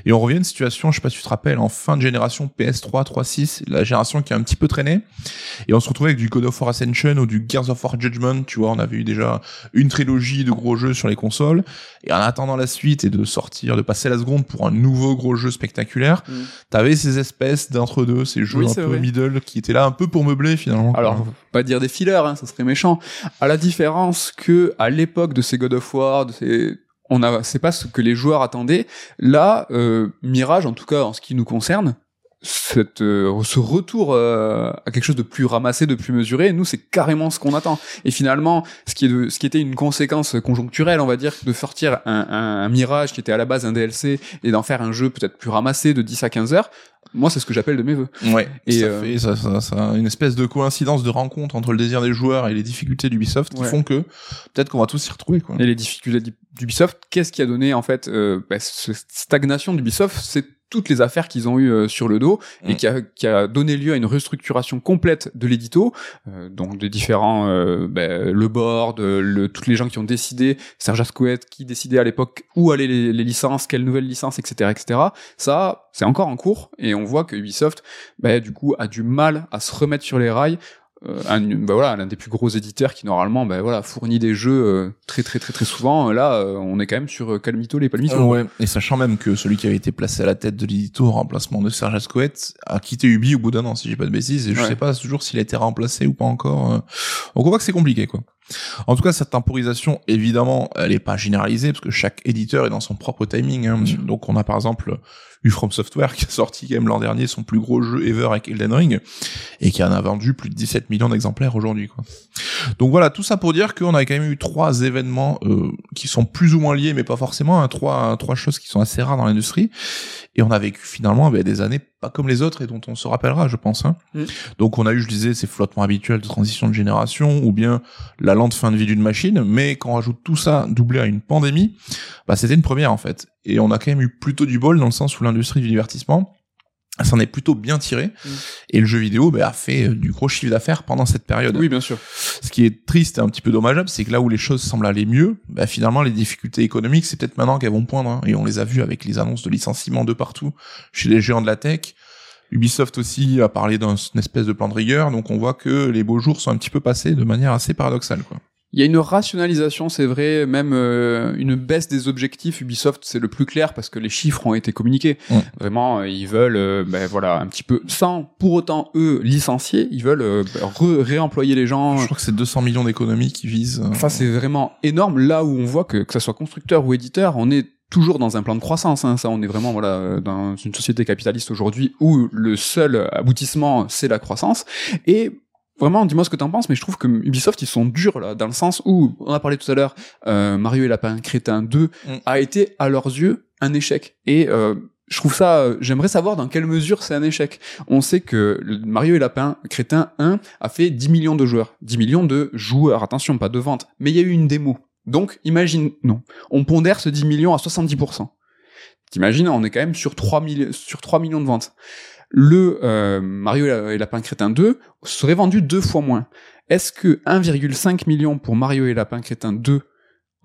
B: Et on revient à une situation, je sais pas si tu te rappelles, en fin de génération PS3, 3.6, la génération qui a un petit peu traîné. Et on se retrouvait avec du God of War Ascension ou du Gears of War Judgment, tu vois, on avait eu déjà une trilogie de gros jeux sur les consoles. Et en attendant la suite et de sortir, de passer la seconde pour un nouveau gros jeu spectaculaire,
A: Mm.
B: t'avais ces espèces d'entre-deux, ces jeux
A: Oui,
B: un peu
A: vrai.
B: middle qui étaient là un peu pour meubler finalement.
A: Alors, pas dire des fillers, hein, ça serait méchant. À la différence que à l'époque de ces God of War, de ces on a, c'est pas ce que les joueurs attendaient. Là, euh, Mirage, en tout cas en ce qui nous concerne, cette, euh, ce retour euh, à quelque chose de plus ramassé, de plus mesuré, nous c'est carrément ce qu'on attend. Et finalement, ce qui est de, ce qui était une conséquence conjoncturelle, on va dire, de sortir un, un, un Mirage qui était à la base un DLC et d'en faire un jeu peut-être plus ramassé de 10 à 15 heures, moi c'est ce que j'appelle de mes vœux.
B: Ouais,
A: Et,
B: ça
A: euh,
B: fait ça, ça, ça- une espèce de coïncidence de rencontre entre le désir des joueurs et les difficultés d'Ubisoft qui
A: Ouais.
B: font que peut-être qu'on va tous s'y retrouver quoi.
A: et les difficultés d'U- d'Ubisoft, qu'est-ce qui a donné en fait euh, bah, cette stagnation d'Ubisoft C'est toutes les affaires qu'ils ont eues euh, sur le dos et
B: Mm.
A: qui a, qui a donné lieu à une restructuration complète de l'édito, euh, donc des différents, euh, bah, le board, euh, le, toutes les gens qui ont décidé, Serge Ascouet qui décidait à l'époque où allaient les, les licences, quelles nouvelles licences, etc., etc. Ça, c'est encore en cours et on voit que Ubisoft, bah, du coup, a du mal à se remettre sur les rails. Euh, un, bah voilà, l'un des plus gros éditeurs qui normalement, bah voilà, fournit des jeux euh, très très très très souvent. Là, euh, on est quand même sur Calmito les Palmitos.
B: Ouais, et sachant même que celui qui avait été placé à la tête de l'édito en remplacement de Serge Ascoët a quitté Ubi au bout d'un an, si j'ai pas de bêtises, et je
A: Ouais.
B: sais pas toujours s'il a été remplacé ou pas encore. Donc on voit que c'est compliqué, quoi. En tout cas, cette temporisation, évidemment, elle est pas généralisée, parce que chaque éditeur est dans son propre timing. hein. Donc on a par exemple eu From Software qui a sorti quand même l'an dernier son plus gros jeu ever avec Elden Ring, et qui en a vendu plus de 17 millions d'exemplaires aujourd'hui. Donc voilà, tout ça pour dire qu'on a quand même eu trois événements euh, qui sont plus ou moins liés, mais pas forcément, hein, trois, choses qui sont assez rares dans l'industrie. Et on a vécu finalement ben, des années pas comme les autres et dont on se rappellera, je pense. Hein.
A: Mm.
B: Donc on a eu, je disais, ces flottements habituels de transition de génération, ou bien la lente fin de vie d'une machine, mais quand on rajoute tout ça doublé à une pandémie, bah, c'était une première en fait. Et on a quand même eu plutôt du bol dans le sens où l'industrie du divertissement s'en est plutôt bien tiré
A: Mm.
B: et le jeu vidéo bah, a fait euh, du gros chiffre d'affaires pendant cette période.
A: Oui, bien sûr.
B: Ce qui est triste et un petit peu dommageable, c'est que là où les choses semblent aller mieux, bah, finalement les difficultés économiques, c'est peut-être maintenant qu'elles vont poindre. hein. Et on les a vues avec les annonces de licenciements de partout chez les géants de la tech. Ubisoft aussi a parlé d'une espèce de plan de rigueur, donc on voit que les beaux jours sont un petit peu passés de manière assez paradoxale. Quoi.
A: Il y a une rationalisation, c'est vrai, même euh, une baisse des objectifs. Ubisoft, c'est le plus clair parce que les chiffres ont été communiqués.
B: Mm.
A: Vraiment, euh, ils veulent, euh, ben voilà, un petit peu, sans pour autant eux licencier, ils veulent euh, ben, réemployer les gens.
B: Je crois que c'est 200 millions d'économies qui visent. euh,
A: Enfin, c'est vraiment énorme. Là où on voit que que ça soit constructeur ou éditeur, on est toujours dans un plan de croissance. Hein. Ça, on est vraiment voilà euh, dans une société capitaliste aujourd'hui où le seul aboutissement c'est la croissance. Et vraiment, dis-moi ce que t'en penses, mais je trouve que Ubisoft ils sont durs là, dans le sens où on a parlé tout à l'heure, euh, Mario et Lapin Crétin 2
B: Mm.
A: a été à leurs yeux un échec. Et euh, je trouve ça, euh, j'aimerais savoir dans quelle mesure c'est un échec. On sait que Mario et Lapin Crétin 1 a fait 10 millions de joueurs. 10 millions de joueurs, attention, pas de vente. Mais il y a eu une démo. Donc, imagine, non, on pondère ce 10 millions à 70%. T'imagines, on est quand même sur 3, milli- sur 3 millions de ventes. Le euh, Mario et Lapin Crétin 2 serait vendu deux fois moins. Est-ce que 1,5 million pour Mario et Lapin Crétin 2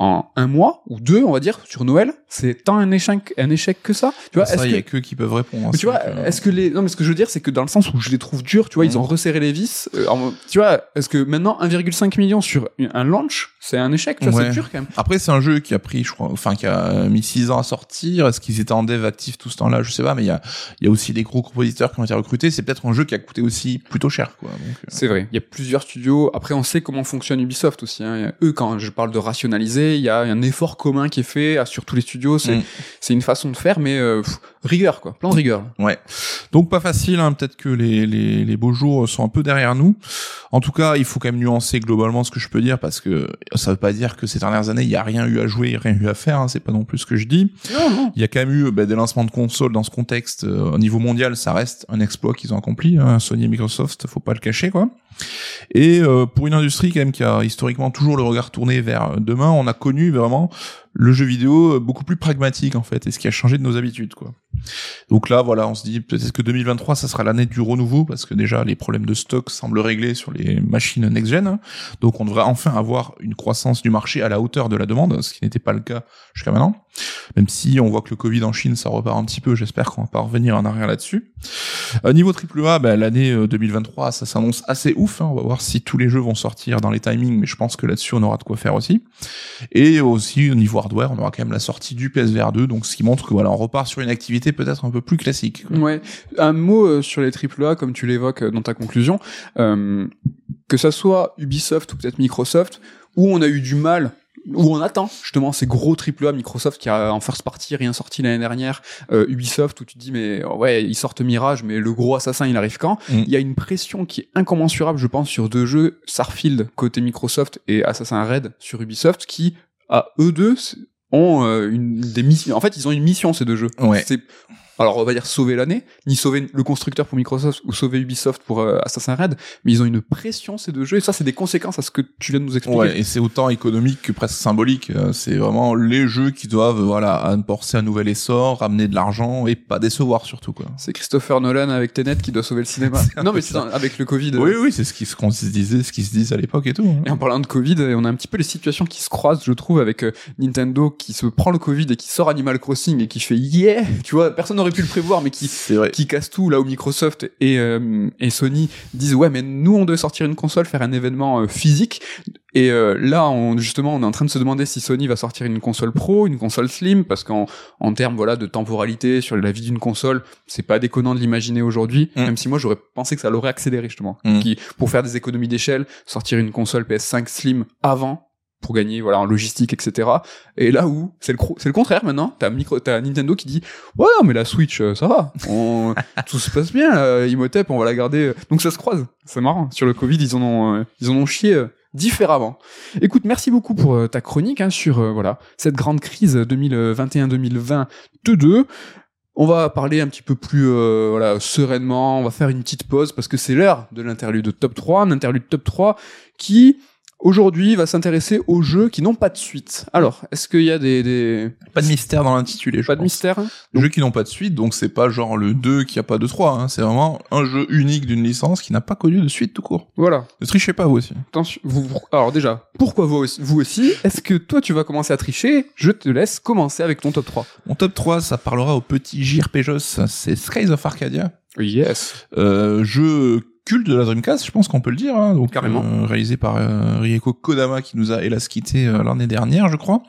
A: en un mois ou deux, on va dire, sur Noël, c'est tant un échec, un échec que ça. Tu vois,
B: ça, il y a
A: que
B: que qui peuvent répondre. hein,
A: mais tu vois,
B: que-
A: est-ce que les non mais ce que je veux dire c'est que dans le sens où je les trouve durs, tu vois, ils ont resserré les vis. euh, tu vois, est-ce que maintenant 1,5 million sur un launch, c'est un échec, tu vois,
B: Ouais.
A: c'est dur quand même.
B: Après, c'est un jeu qui a pris, je crois, enfin, qui a mis 6 ans à sortir. Est-ce qu'ils étaient en dev actif tout ce temps-là? Je sais pas, mais il y a, il y a aussi des gros compositeurs qui ont été recrutés. C'est peut-être un jeu qui a coûté aussi plutôt cher, quoi. Euh,
A: C'est vrai. Il y a plusieurs studios. Après, on sait comment fonctionne Ubisoft aussi. Hein. Eux, quand je parle de rationaliser, il y a un effort commun qui est fait ah, sur tous les studios. C'est
B: Mm.
A: c'est une façon de faire, mais euh, pff, rigueur quoi, plein de rigueur.
B: Ouais. Donc pas facile, hein. peut-être que les, les, les beaux jours sont un peu derrière nous. En tout cas, il faut quand même nuancer globalement ce que je peux dire parce que ça veut pas dire que ces dernières années il y a rien eu à jouer, rien eu à faire. Hein. C'est pas non plus ce que je dis.
A: Non, non.
B: Il y a quand même eu bah, des lancements de consoles dans ce contexte euh, au niveau mondial, ça reste un exploit qu'ils ont accompli. Hein. Sony et Microsoft, faut pas le cacher quoi. Et euh, pour une industrie quand même qui a historiquement toujours le regard tourné vers demain, on a connu vraiment le jeu vidéo euh, beaucoup plus pragmatique en fait, et ce qui a changé de nos habitudes quoi. Donc là voilà, on se dit peut-être que 2023 ça sera l'année du renouveau? Parce que déjà les problèmes de stock semblent réglés sur les machines next gen. Donc on devrait enfin avoir une croissance du marché à la hauteur de la demande, ce qui n'était pas le cas jusqu'à maintenant. Même si on voit que le Covid en Chine ça repart un petit peu, j'espère qu'on va pas revenir en arrière là-dessus. Euh, niveau AAA, ben, l'année euh, 2023 ça s'annonce assez ouf. hein. On va voir si tous les jeux vont sortir dans les timings, mais je pense que là-dessus on aura de quoi faire aussi. Et aussi au niveau hardware, on aura quand même la sortie du PSVR 2, donc ce qui montre que voilà, on repart sur une activité peut-être un peu plus classique.
A: Ouais. Un mot euh, sur les AAA, comme tu l'évoques euh, dans ta conclusion, euh, que ça soit Ubisoft ou peut-être Microsoft, où on a eu du mal, où on attend justement ces gros AAA, Microsoft qui a en first party rien sorti l'année dernière, euh, Ubisoft où tu te dis mais ouais ils sortent Mirage, mais le gros assassin il arrive quand
B: Mm.
A: Il y a une pression qui est incommensurable, je pense, sur deux jeux, Starfield côté Microsoft et Assassin's Red sur Ubisoft, qui à eux deux ont euh, une des missions. En fait, ils ont une mission ces deux jeux.
B: Ouais.
A: C'est alors on va dire sauver l'année, ni sauver le constructeur pour Microsoft ou sauver Ubisoft pour euh, Assassin's Red, mais ils ont une pression ces deux jeux et ça c'est des conséquences à ce que tu viens de nous expliquer.
B: Ouais, et c'est autant économique que presque symbolique. Euh, C'est vraiment les jeux qui doivent, voilà, apporter un nouvel essor, ramener de l'argent et pas décevoir surtout, quoi.
A: C'est Christopher Nolan avec Tenet qui doit sauver le cinéma. Non mais c'est avec le Covid.
B: Oui,
A: euh,
B: oui, c'est ce qui ce qu'on se disait, ce qui se disait à l'époque et tout. hein.
A: Et en parlant de Covid, on a un petit peu les situations qui se croisent, je trouve, avec Nintendo qui se prend le Covid et qui sort Animal Crossing et qui fait yeah, tu vois, personne n'aurait pu le prévoir, mais qui qui casse tout là où Microsoft et, euh, et Sony disent ouais mais nous on devait sortir une console faire un événement euh, physique et euh, là on, justement on est en train de se demander si Sony va sortir une console pro une console slim parce qu'en en termes voilà de temporalité sur la vie d'une console c'est pas déconnant de l'imaginer aujourd'hui
B: Mm.
A: même si moi j'aurais pensé que ça l'aurait accéléré justement
B: Mm.
A: qui pour faire des économies d'échelle sortir une console PS5 slim avant pour gagner voilà en logistique etc et là où c'est le c'est le contraire maintenant. T'as micro t'as Nintendo qui dit ouais non, mais la Switch euh, ça va. On, tout se passe bien euh, Imhotep on va la garder donc ça se croise. C'est marrant. Sur le Covid ils en ont euh, ils en ont chié euh, différemment. Écoute merci beaucoup pour euh, ta chronique hein, sur euh, voilà cette grande crise 2021-2020 de deux on va parler un petit peu plus euh, voilà sereinement. On va faire une petite pause parce que c'est l'heure de l'interlude top 3 un interlude top 3 qui aujourd'hui va s'intéresser aux jeux qui n'ont pas de suite alors est-ce qu'il y a des, des...
B: Pas de mystère dans l'intitulé, je
A: pas de mystère hein
B: Des Jeux qui n'ont pas de suite, donc c'est pas genre le 2 qui a pas de 3, hein. c'est vraiment un jeu unique d'une licence qui n'a pas connu de suite tout court.
A: voilà
B: Ne trichez pas vous aussi.
A: Attention, vous, vous- alors déjà, pourquoi vous aussi, vous aussi Est-ce que toi tu vas commencer à tricher? Je te laisse commencer avec ton top 3.
B: Mon top 3, ça parlera au petit JRPGos, c'est Skies of Arcadia.
A: Yes.
B: Euh, jeu culte de la Dreamcast, je pense qu'on peut le dire, hein, donc
A: Carrément.
B: euh, réalisé par euh, Rieko Kodama qui nous a hélas quitté euh, l'année dernière, je crois.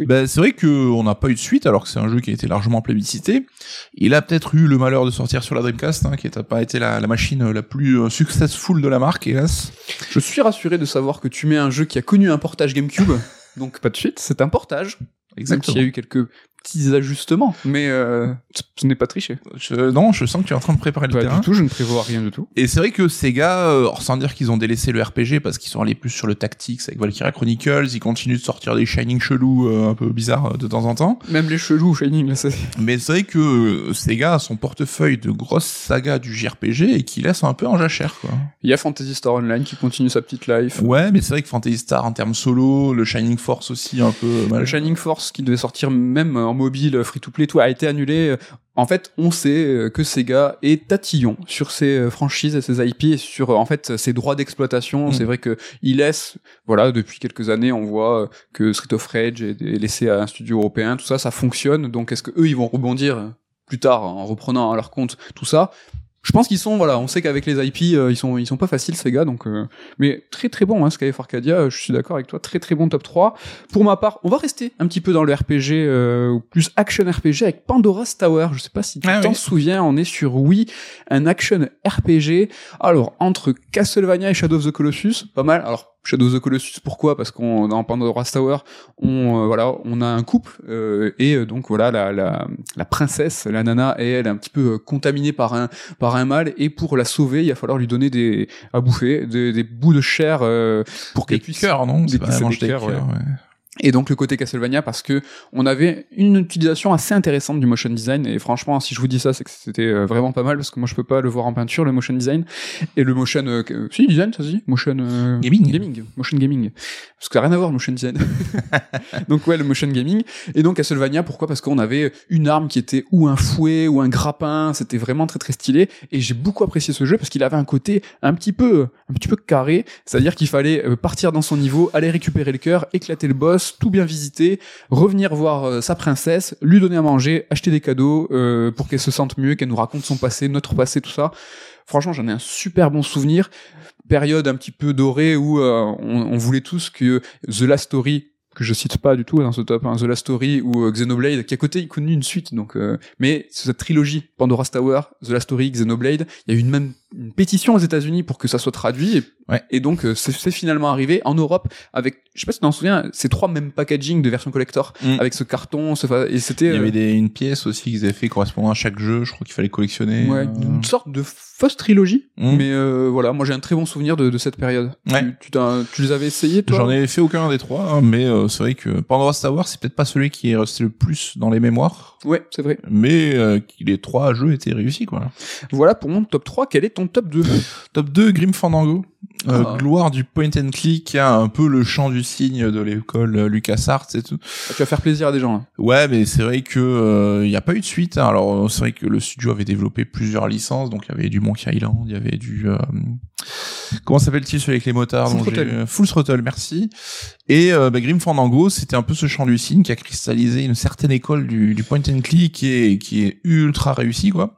A: Oui.
B: Ben, c'est vrai que on n'a pas eu de suite, alors que c'est un jeu qui a été largement plébiscité. Il a peut-être eu le malheur de sortir sur la Dreamcast, hein, qui n'a pas été la, la machine la plus successful de la marque, hélas.
A: Je suis rassuré de savoir que tu mets un jeu qui a connu un portage GameCube. Donc pas de suite, c'est un portage. Même s'il y a eu quelques petits ajustements, mais euh, ce n'est pas triché.
B: Je, non, je sens que tu es en train de préparer le
A: Pas
B: terrain.
A: du tout, je ne prévois rien du tout.
B: Et c'est vrai que Sega, euh, alors sans dire qu'ils ont délaissé le RPG parce qu'ils sont allés plus sur le tactics avec Valkyria Chronicles, ils continuent de sortir des Shining chelous euh, un peu bizarres euh, de temps en temps.
A: Même les chelous, Shining, là, c'est...
B: Mais c'est vrai que Sega a son portefeuille de grosses sagas du JRPG et qui laisse un peu en jachère, quoi.
A: Il y a Fantasy Star Online qui continue sa petite life.
B: Ouais, mais c'est vrai que Fantasy Star en termes solo, le Shining Force aussi un peu mal.
A: Le Shining Force qui devait sortir même en mobile, free-to-play, tout a été annulé. En fait, on sait euh, que Sega est tatillon sur ses euh, franchises et ses IP et sur euh, en fait ses droits d'exploitation.
B: Mm.
A: C'est vrai que il laisse, voilà, depuis quelques années, on voit euh, que Street of Rage est laissé à un studio européen, tout ça, ça fonctionne. Donc, est-ce que eux, ils vont rebondir euh, plus tard en reprenant à leur compte tout ça? Je pense qu'ils sont voilà, on sait qu'avec les IP euh, ils sont ils sont pas faciles ces gars donc euh, mais très très bon hein Sky Arcadia, euh, je suis d'accord avec toi, très très bon top 3. Pour ma part, on va rester un petit peu dans le RPG euh, plus action RPG avec Pandora's Tower. Je sais pas si tu
B: Ah
A: t'en
B: oui.
A: souviens, on est sur Wii, un action RPG. Alors entre Castlevania et Shadow of the Colossus, pas mal. Alors Shadow of the Colossus, pourquoi? Parce qu'on dans Pandora's Tower, on euh, voilà, on a un couple euh, et euh, donc voilà la, la la princesse, la nana, et elle est un petit peu euh, contaminée par un par un mal et pour la sauver, il va falloir lui donner des à bouffer, des, des bouts de chair euh, pour qu'elle puisse
B: cœurs, non?
A: des-
B: pas
A: des
B: des
A: cœurs,
B: cœurs, ouais.
A: Et donc le côté Castlevania parce que on avait une utilisation assez intéressante du motion design. Et franchement si je vous dis ça c'est que c'était euh, vraiment pas mal parce que moi je peux pas le voir en peinture le motion design. Et le motion euh, si design ça se dit. Motion euh,
B: Gaming.
A: gaming. Motion gaming. Parce que ça n'a rien à voir le motion design. Donc ouais le motion gaming. Et donc Castlevania pourquoi? Parce qu'on avait une arme qui était ou un fouet ou un grappin. C'était vraiment très très stylé. Et j'ai beaucoup apprécié ce jeu parce qu'il avait un côté un petit peu un petit peu carré. C'est-à-dire qu'il fallait euh, partir dans son niveau aller récupérer le cœur éclater le boss tout bien visiter revenir voir euh, sa princesse lui donner à manger acheter des cadeaux euh, pour qu'elle se sente mieux qu'elle nous raconte son passé notre passé tout ça. Franchement j'en ai un super bon souvenir. Période un petit peu dorée où euh, on, voulait tous que The Last Story que je cite pas du tout dans ce top, hein, The Last Story ou Xenoblade, qui à côté il connu une suite, donc euh, mais cette trilogie Pandora's Tower, The Last Story, Xenoblade, il y a eu une même une pétition aux États-Unis pour que ça soit traduit, et,
B: Ouais.
A: et donc euh, c'est finalement arrivé en Europe avec, je sais pas si tu t'en souviens, ces trois mêmes packaging de version collector
B: Mm.
A: avec ce carton, ce fa- et c'était
B: Il y
A: euh,
B: avait des, une pièce aussi qu'ils avaient fait correspondant à chaque jeu. Je crois qu'il fallait collectionner.
A: ouais,
B: euh,
A: une sorte de fausse trilogie,
B: Mm.
A: mais euh, voilà, moi j'ai un très bon souvenir de, de cette période.
B: Ouais.
A: Tu, tu, tu les avais essayés toi?
B: J'en ai fait aucun des trois, hein, mais euh, c'est vrai que Pandora's Tower, c'est peut-être pas celui qui est resté le plus dans les mémoires,
A: Ouais, c'est vrai.
B: mais euh, les trois jeux étaient réussis, quoi.
A: Voilà pour mon top 3, quel est ton top 2
B: Top 2, Grim Fandango. Euh,
A: Ah.
B: Gloire du point and click, un peu le chant du cygne de l'école euh, LucasArts et tout.
A: Tu vas faire plaisir à des gens là.
B: Ouais, mais c'est vrai que euh, il y a pas eu de suite. hein. Alors euh, c'est vrai que le studio avait développé plusieurs licences, donc il y avait du Monkey Island, il y avait du euh, comment s'appelle-t-il celui avec les motards
A: Full Throttle.
B: Full Throttle, merci. Et euh, bah, Grim Fandango, c'était un peu ce chant du cygne qui a cristallisé une certaine école du, du point and click qui est qui est ultra réussi quoi.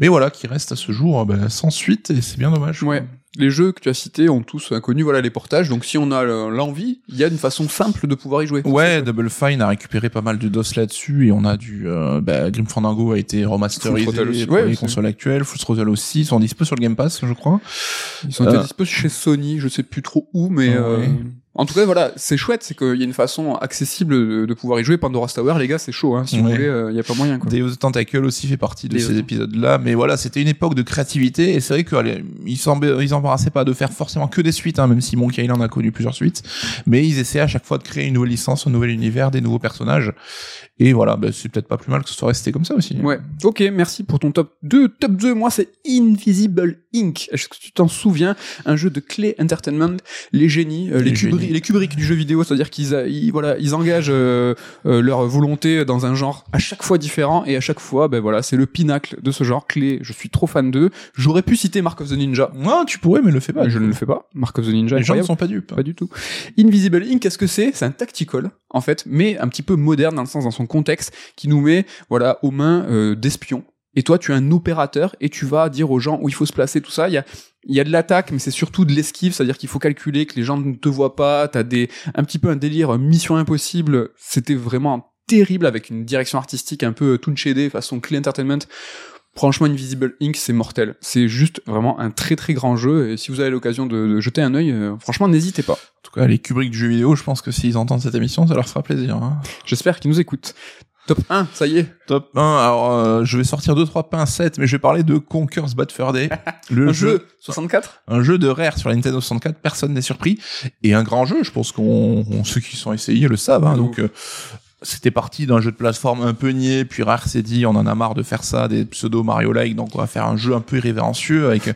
B: Mais voilà, qui reste à ce jour euh, bah, sans suite et c'est bien dommage. quoi.
A: Les jeux que tu as cités ont tous euh, connu voilà les portages, donc si on a l'envie, il y a une façon simple de pouvoir y jouer.
B: Ouais, Double Fine a récupéré pas mal de DOS là-dessus et on a du euh, bah, Grim Fandango a été remasterisé pour les consoles actuelles, Full Throttle aussi, ils sont dispo sur le Game Pass, je crois.
A: Ils sont
B: Euh.
A: dispo chez Sony, je sais plus trop où, mais
B: Ouais.
A: euh, en tout cas voilà, c'est chouette, c'est qu'il y a une façon accessible de, de pouvoir y jouer. Pandora's Tower, les gars, c'est chaud, hein. Si vous voulez, euh, il y a pas moyen quoi.
B: The Tentacle aussi fait partie de ces épisodes-là, mais voilà, c'était une époque de créativité et c'est vrai qu'ils s'emba- ils s'embarrassaient pas de faire forcément que des suites, hein, même si Monkey Island a connu plusieurs suites, mais ils essaient à chaque fois de créer une nouvelle licence, un nouvel univers, des nouveaux personnages. Et voilà, bah, c'est peut-être pas plus mal que ce soit resté comme ça aussi.
A: Ouais. Ok, merci pour ton top 2. Top 2, moi, c'est Invisible Inc. Est-ce que tu t'en souviens? Un jeu de Clay Entertainment, les génies, euh, les,
B: Les
A: Kubri-
B: génies.
A: les Kubrick du jeu vidéo, c'est-à-dire qu'ils, ils, voilà, ils engagent euh, euh, leur volonté dans un genre à chaque fois différent et à chaque fois, ben voilà, c'est le pinacle de ce genre. Clay, je suis trop fan d'eux. J'aurais pu citer Mark of the Ninja.
B: Non, tu pourrais, mais le fais pas.
A: je ne le fais pas. Mark of the Ninja,
B: Les gens ne sont pas dupes.
A: Pas du tout. Invisible Inc, qu'est-ce que c'est? C'est un tactical, en fait, mais un petit peu moderne dans le sens, dans son contexte, qui nous met, voilà, aux mains euh, d'espions. Et toi, tu es un opérateur et tu vas dire aux gens où il faut se placer, tout ça. Il y a, il y a de l'attaque, mais c'est surtout de l'esquive, c'est-à-dire qu'il faut calculer que les gens ne te voient pas. T'as des, un petit peu un délire euh, Mission Impossible. C'était vraiment terrible avec une direction artistique un peu Toon Shaded façon Clay Entertainment. Franchement, Invisible Inc, c'est mortel. C'est juste vraiment un très très grand jeu. Et si vous avez l'occasion de, de jeter un œil, euh, franchement, n'hésitez pas.
B: En tout cas, les Kubrick du jeu vidéo, je pense que s'ils entendent cette émission, ça leur fera plaisir. Hein.
A: J'espère qu'ils nous écoutent. Top 1, ça y est.
B: Top 1, alors euh, je vais sortir deux trois pincettes, mais je vais parler de Conker's Bad Fur Day.
A: Le jeu 64
B: un jeu de Rare sur la Nintendo 64, personne n'est surpris, et un grand jeu, je pense qu'on on- ceux qui sont essayés le savent. Hein, donc euh, c'était parti d'un jeu de plateforme un peu niais, puis Rare s'est dit on en a marre de faire ça, des pseudo Mario-like, donc on va faire un jeu un peu irrévérencieux avec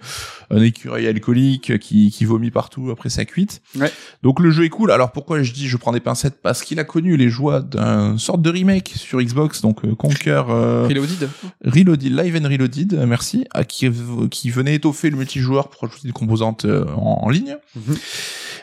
B: un écureuil alcoolique qui, qui vomit partout après sa cuite.
A: Ouais.
B: Donc le jeu est cool. Alors pourquoi je dis je prends des pincettes? Parce qu'il a connu les joies d'un sorte de remake sur Xbox, donc euh, Conker euh,
A: Reloaded.
B: Reloaded, Live and Reloaded, merci, à qui, qui venait étoffer le multijoueur pour ajouter des composantes euh, en, en ligne.
A: Mhm.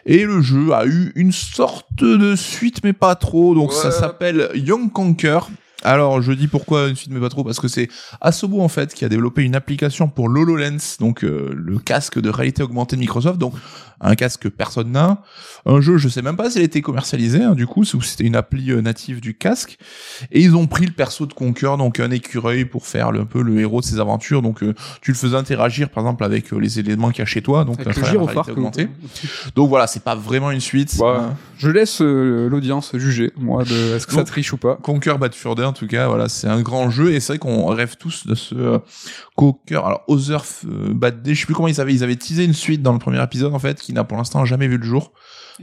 B: Et le jeu a eu une sorte de suite, mais pas trop. Donc ça s'appelle Young Conquer. Alors je dis pourquoi une suite mais pas trop parce que c'est Asobo en fait qui a développé une application pour l'HoloLens, donc euh, le casque de réalité augmentée de Microsoft, donc un casque que personne n'a. Un jeu, je sais même pas s'il a été commercialisé, hein, du coup, ou si c'était une appli euh, native du casque. Et ils ont pris le perso de Conquer, donc un écureuil pour faire le, un peu le héros de ses aventures. Donc euh, tu le faisais interagir par exemple avec euh, les éléments qu'il y a chez toi, donc
A: Avec le gyrophare.
B: augmentée. Donc voilà, c'est pas vraiment une suite.
A: Ouais.
B: hein.
A: Je laisse euh, l'audience juger, moi, de est-ce que ça triche ou pas.
B: Conquer Bad Fur Day, en tout cas, voilà, c'est un grand jeu et c'est vrai qu'on rêve tous de ce euh, Conquer. Alors, Other euh, Bad Day, je sais plus comment ils avaient, ils avaient teasé une suite dans le premier épisode en fait, qui n'a pour l'instant jamais vu le jour.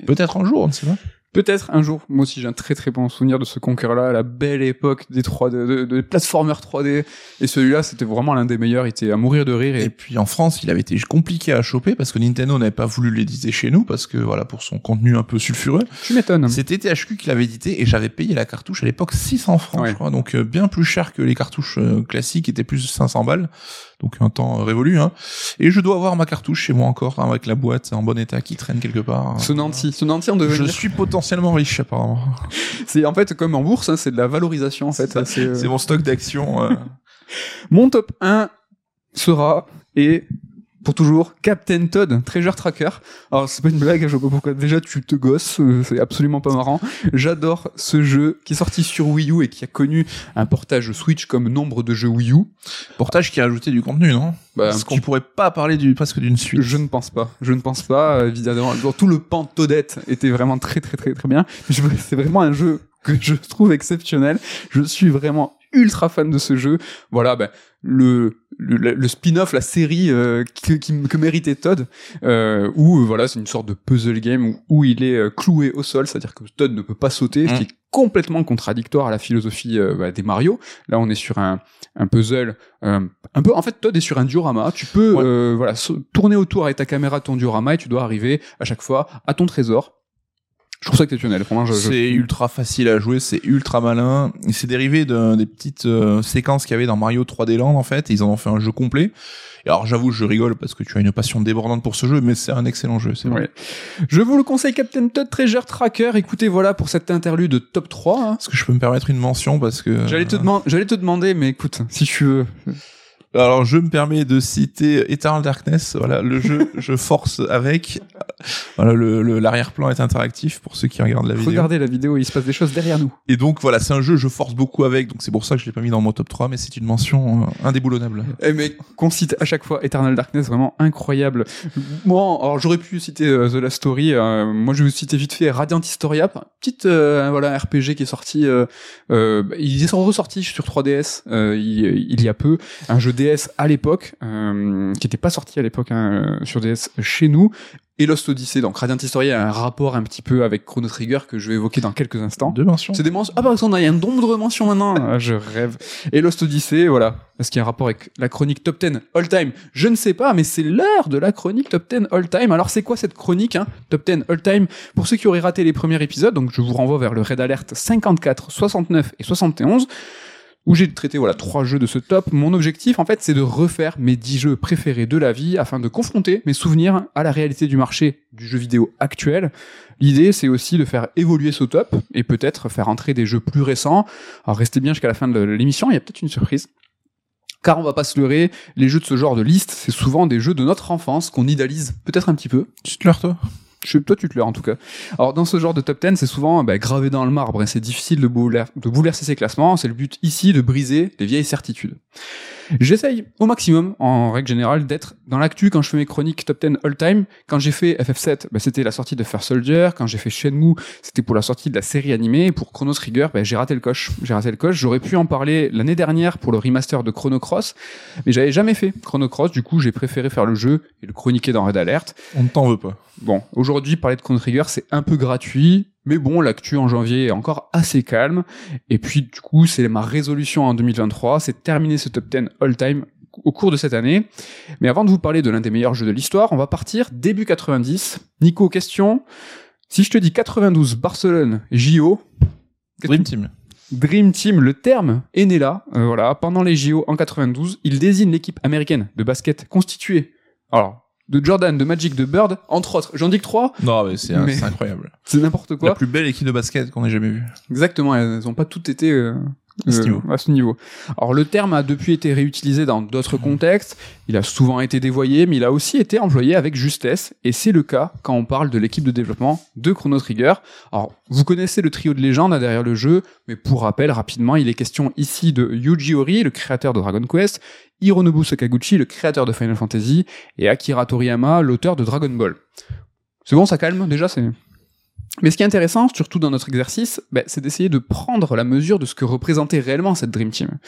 B: Peut-être un jour, on ne sait pas.
A: Peut-être un jour, moi aussi j'ai un très très bon souvenir de ce Conquer-là, à la belle époque des 3D, de, de platformers 3D. Et celui-là, c'était vraiment l'un des meilleurs, il était à mourir de rire.
B: Et
A: Et
B: puis en France, il avait été compliqué à choper parce que Nintendo n'avait pas voulu l'éditer chez nous parce que voilà pour son contenu un peu sulfureux.
A: tu m'étonnes.
B: C'était THQ qui l'avait édité et j'avais payé la cartouche à l'époque 600 francs,
A: Ouais.
B: je crois, donc euh, bien plus cher que les cartouches euh, classiques, qui étaient plus 500 balles, donc un temps révolu. Hein. Et je dois avoir ma cartouche chez moi encore hein, avec la boîte en bon état qui traîne quelque part.
A: Ce Nancy, ce Nancy en
B: Je
A: devenir.
B: suis potentiellement riche apparemment.
A: C'est en fait comme en bourse, hein, c'est de la valorisation en fait. C'est, euh,
B: mon stock d'actions. euh.
A: Mon top 1 sera et pour toujours Captain Todd Treasure Tracker. Alors c'est pas une blague, je vois pas pourquoi. Déjà tu te gosses, euh, c'est absolument pas marrant. J'adore ce jeu qui est sorti sur Wii U et qui a connu un portage Switch comme nombre de jeux Wii U.
B: Portage qui a ajouté du contenu, non?
A: Bah,
B: Parce qu'on pourrait pas parler du presque d'une suite.
A: Je ne pense pas. Je ne pense pas. euh, Évidemment, tout le pan Toadette était vraiment très très très très bien. C'est vraiment un jeu que je trouve exceptionnel. Je suis vraiment ultra fan de ce jeu. Voilà, ben le le, le spin-off, la série euh, que, que méritait Todd, euh, où euh, voilà, c'est une sorte de puzzle game où, où il est euh, cloué au sol, c'est-à-dire que Todd ne peut pas sauter, ce
B: Mm.
A: qui est complètement contradictoire à la philosophie euh, bah, des Mario. Là, on est sur un, un puzzle euh, un peu. En fait, Todd est sur un diorama. Tu peux
B: Ouais.
A: euh, voilà tourner autour avec ta caméra de ton diorama et tu dois arriver à chaque fois à ton trésor. Je trouve ça exceptionnel. Je,
B: C'est ultra facile à jouer, c'est ultra malin. C'est dérivé d'un- des petites euh, séquences qu'il y avait dans Mario 3D Land en fait. Ils en ont fait un jeu complet. Et alors j'avoue, je rigole parce que tu as une passion débordante pour ce jeu, mais c'est un excellent jeu. C'est vrai.
A: Ouais. Je vous le conseille, Captain Todd Treasure Tracker. Écoutez, voilà pour cette interlude top 3. hein.
B: Est-ce que je peux me permettre une mention parce que
A: J'allais te, demander, j'allais te demander, mais écoute, si tu veux.
B: Alors je me permets de citer Eternal Darkness. Voilà le jeu, je force avec. Voilà le l'arrière-plan est interactif pour ceux qui regardent la vidéo.
A: Regardez la vidéo, il se passe des choses derrière nous.
B: Et donc voilà, c'est un jeu je force beaucoup avec, donc c'est pour ça que je l'ai pas mis dans mon top 3, mais c'est une mention euh, indéboulonnable.
A: Eh mais qu'on cite à chaque fois Eternal Darkness, vraiment incroyable. Moi, alors j'aurais pu citer euh, The Last Story. euh, moi, je vais citer vite fait Radiant Historia, petite voilà RPG qui est sorti. Ils sont ressortis sur 3DS euh, il, il y a peu. Un jeu DS à l'époque euh, qui n'était pas sorti à l'époque hein, sur DS chez nous. Et Lost Odyssey, donc Radiant Historia a un rapport un petit peu avec Chrono Trigger que je vais évoquer dans quelques instants.
B: Deux mentions.
A: C'est des mentions. Ah, par exemple, il y a un nombre de mentions maintenant. Ah, je rêve. Et Lost Odyssey, voilà. Est-ce qu'il y a un rapport avec la chronique Top 10 All Time? Je ne sais pas, mais c'est l'heure de la chronique Top 10 All Time. Alors, c'est quoi cette chronique, hein Top 10 All Time? Pour ceux qui auraient raté les premiers épisodes, donc je vous renvoie vers le Red Alert 54, 69 et 71 où j'ai traité voilà trois jeux de ce top. Mon objectif en fait c'est de refaire mes 10 jeux préférés de la vie afin de confronter mes souvenirs à la réalité du marché du jeu vidéo actuel. L'idée c'est aussi de faire évoluer ce top et peut-être faire entrer des jeux plus récents. Alors restez bien jusqu'à la fin de l'émission, il y a peut-être une surprise. Car on va pas se leurrer, les jeux de ce genre de liste, c'est souvent des jeux de notre enfance qu'on idéalise peut-être un petit peu.
B: Tu te leurres toi
A: Je, toi, tu te leurres en tout cas. Alors, dans ce genre de top 10, c'est souvent bah, gravé dans le marbre et c'est difficile de bouleverser ces classements. C'est le but ici de briser les vieilles certitudes. J'essaye au maximum, en règle générale, d'être dans l'actu quand je fais mes chroniques top 10 all time. Quand j'ai fait FF7, bah, c'était la sortie de First Soldier. Quand j'ai fait Shenmue, c'était pour la sortie de la série animée. Et pour Chrono Trigger, bah, j'ai raté le coche. J'ai raté le coche. J'aurais pu en parler l'année dernière pour le remaster de Chrono Cross, mais j'avais jamais fait Chrono Cross. Du coup, j'ai préféré faire le jeu et le chroniquer dans Red Alert.
B: On ne t'en veut pas.
A: Bon, aujourd'hui, parler de Chrono Trigger, c'est un peu gratuit. Mais bon, l'actu en janvier est encore assez calme. Et puis, du coup, c'est ma résolution en 2023, c'est terminer ce top 10 all-time au cours de cette année. Mais avant de vous parler de l'un des meilleurs jeux de l'histoire, on va partir début 90. Nico, question. Si je te dis 92, Barcelone, JO.
B: Dream Team.
A: Dream Team, le terme est né là. Euh, voilà, pendant les JO en 92, il désigne l'équipe américaine de basket constituée. Alors, de Jordan, de Magic, de Bird, entre autres. J'en dis que trois.
B: Non, mais c'est
A: Mais-
B: incroyable.
A: C'est n'importe quoi.
B: La plus belle équipe de basket qu'on ait jamais vue.
A: Exactement, elles ont pas toutes été euh,
B: À ce
A: euh,
B: niveau.
A: à ce niveau. Alors le terme a depuis été réutilisé dans d'autres contextes, il a souvent été dévoyé, mais il a aussi été employé avec justesse, et c'est le cas quand on parle de l'équipe de développement de Chrono Trigger. Alors vous connaissez le trio de légende hein, derrière le jeu, mais pour rappel rapidement, il est question ici de Yuji Horii, le créateur de Dragon Quest, Hironobu Sakaguchi, le créateur de Final Fantasy, et Akira Toriyama, l'auteur de Dragon Ball. C'est bon, ça calme déjà, c'est... Mais ce qui est intéressant, surtout dans notre exercice, ben, c'est d'essayer de prendre la mesure de ce que représentait réellement cette Dream Team.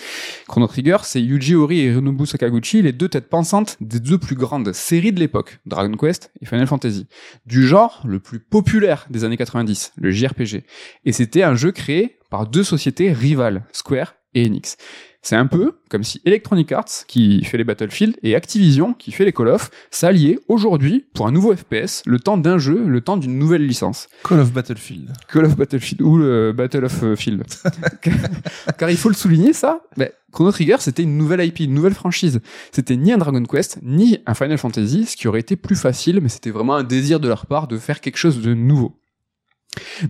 A: Chrono Trigger, c'est Yuji Horii et Hironobu Sakaguchi, les deux têtes pensantes des deux plus grandes séries de l'époque, Dragon Quest et Final Fantasy. Du genre le plus populaire des années 90, le JRPG. Et c'était un jeu créé par deux sociétés rivales, Square et Enix. C'est un peu comme si Electronic Arts, qui fait les Battlefield, et Activision, qui fait les Call of, s'alliaient aujourd'hui pour un nouveau FPS, le temps d'un jeu, le temps d'une nouvelle licence.
B: Call of Battlefield.
A: Call of Battlefield ou le Battle of euh, Field. Car il faut le souligner, ça, ben, Chrono Trigger, c'était une nouvelle IP, une nouvelle franchise. C'était ni un Dragon Quest, ni un Final Fantasy, ce qui aurait été plus facile, mais c'était vraiment un désir de leur part de faire quelque chose de nouveau.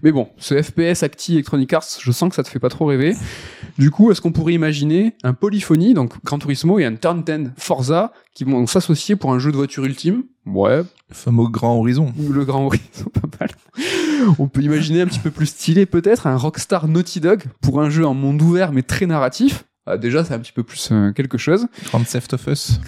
A: Mais bon, ce FPS Acti Electronic Arts, je sens que ça te fait pas trop rêver. Du coup, est-ce qu'on pourrait imaginer un Polyphony, donc Gran Turismo et un Turn 10 Forza, qui vont s'associer pour un jeu de voiture ultime? Ouais,
B: Le fameux Grand Horizon.
A: le Grand Horizon, pas mal. On peut imaginer un petit peu plus stylé peut-être un Rockstar Naughty Dog pour un jeu en monde ouvert mais très narratif. Ah, déjà, c'est un petit peu plus euh, quelque chose.
B: Grand Theft of Us.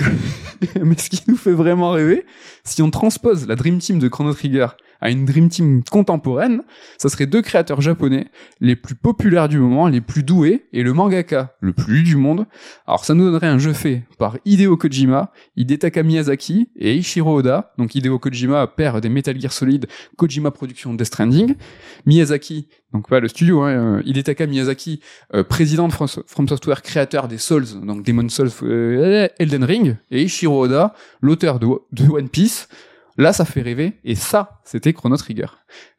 A: mais ce qui nous fait vraiment rêver, si on transpose la Dream Team de Chrono Trigger à une Dream Team contemporaine, ça serait deux créateurs japonais, les plus populaires du moment, les plus doués, et le mangaka le plus du monde. Alors ça nous donnerait un jeu fait par Hideo Kojima, Hidetaka Miyazaki et Ichiro Oda. Donc Hideo Kojima, père des Metal Gear Solid, Kojima Productions Death Stranding. Miyazaki, donc pas le studio, hein, euh, Hidetaka Miyazaki, euh, président de From, Software, créateur des Souls, donc Demon Souls, euh, Elden Ring, et Ichiro Oda, l'auteur de One Piece. Là, ça fait rêver, et ça, c'était Chrono Trigger.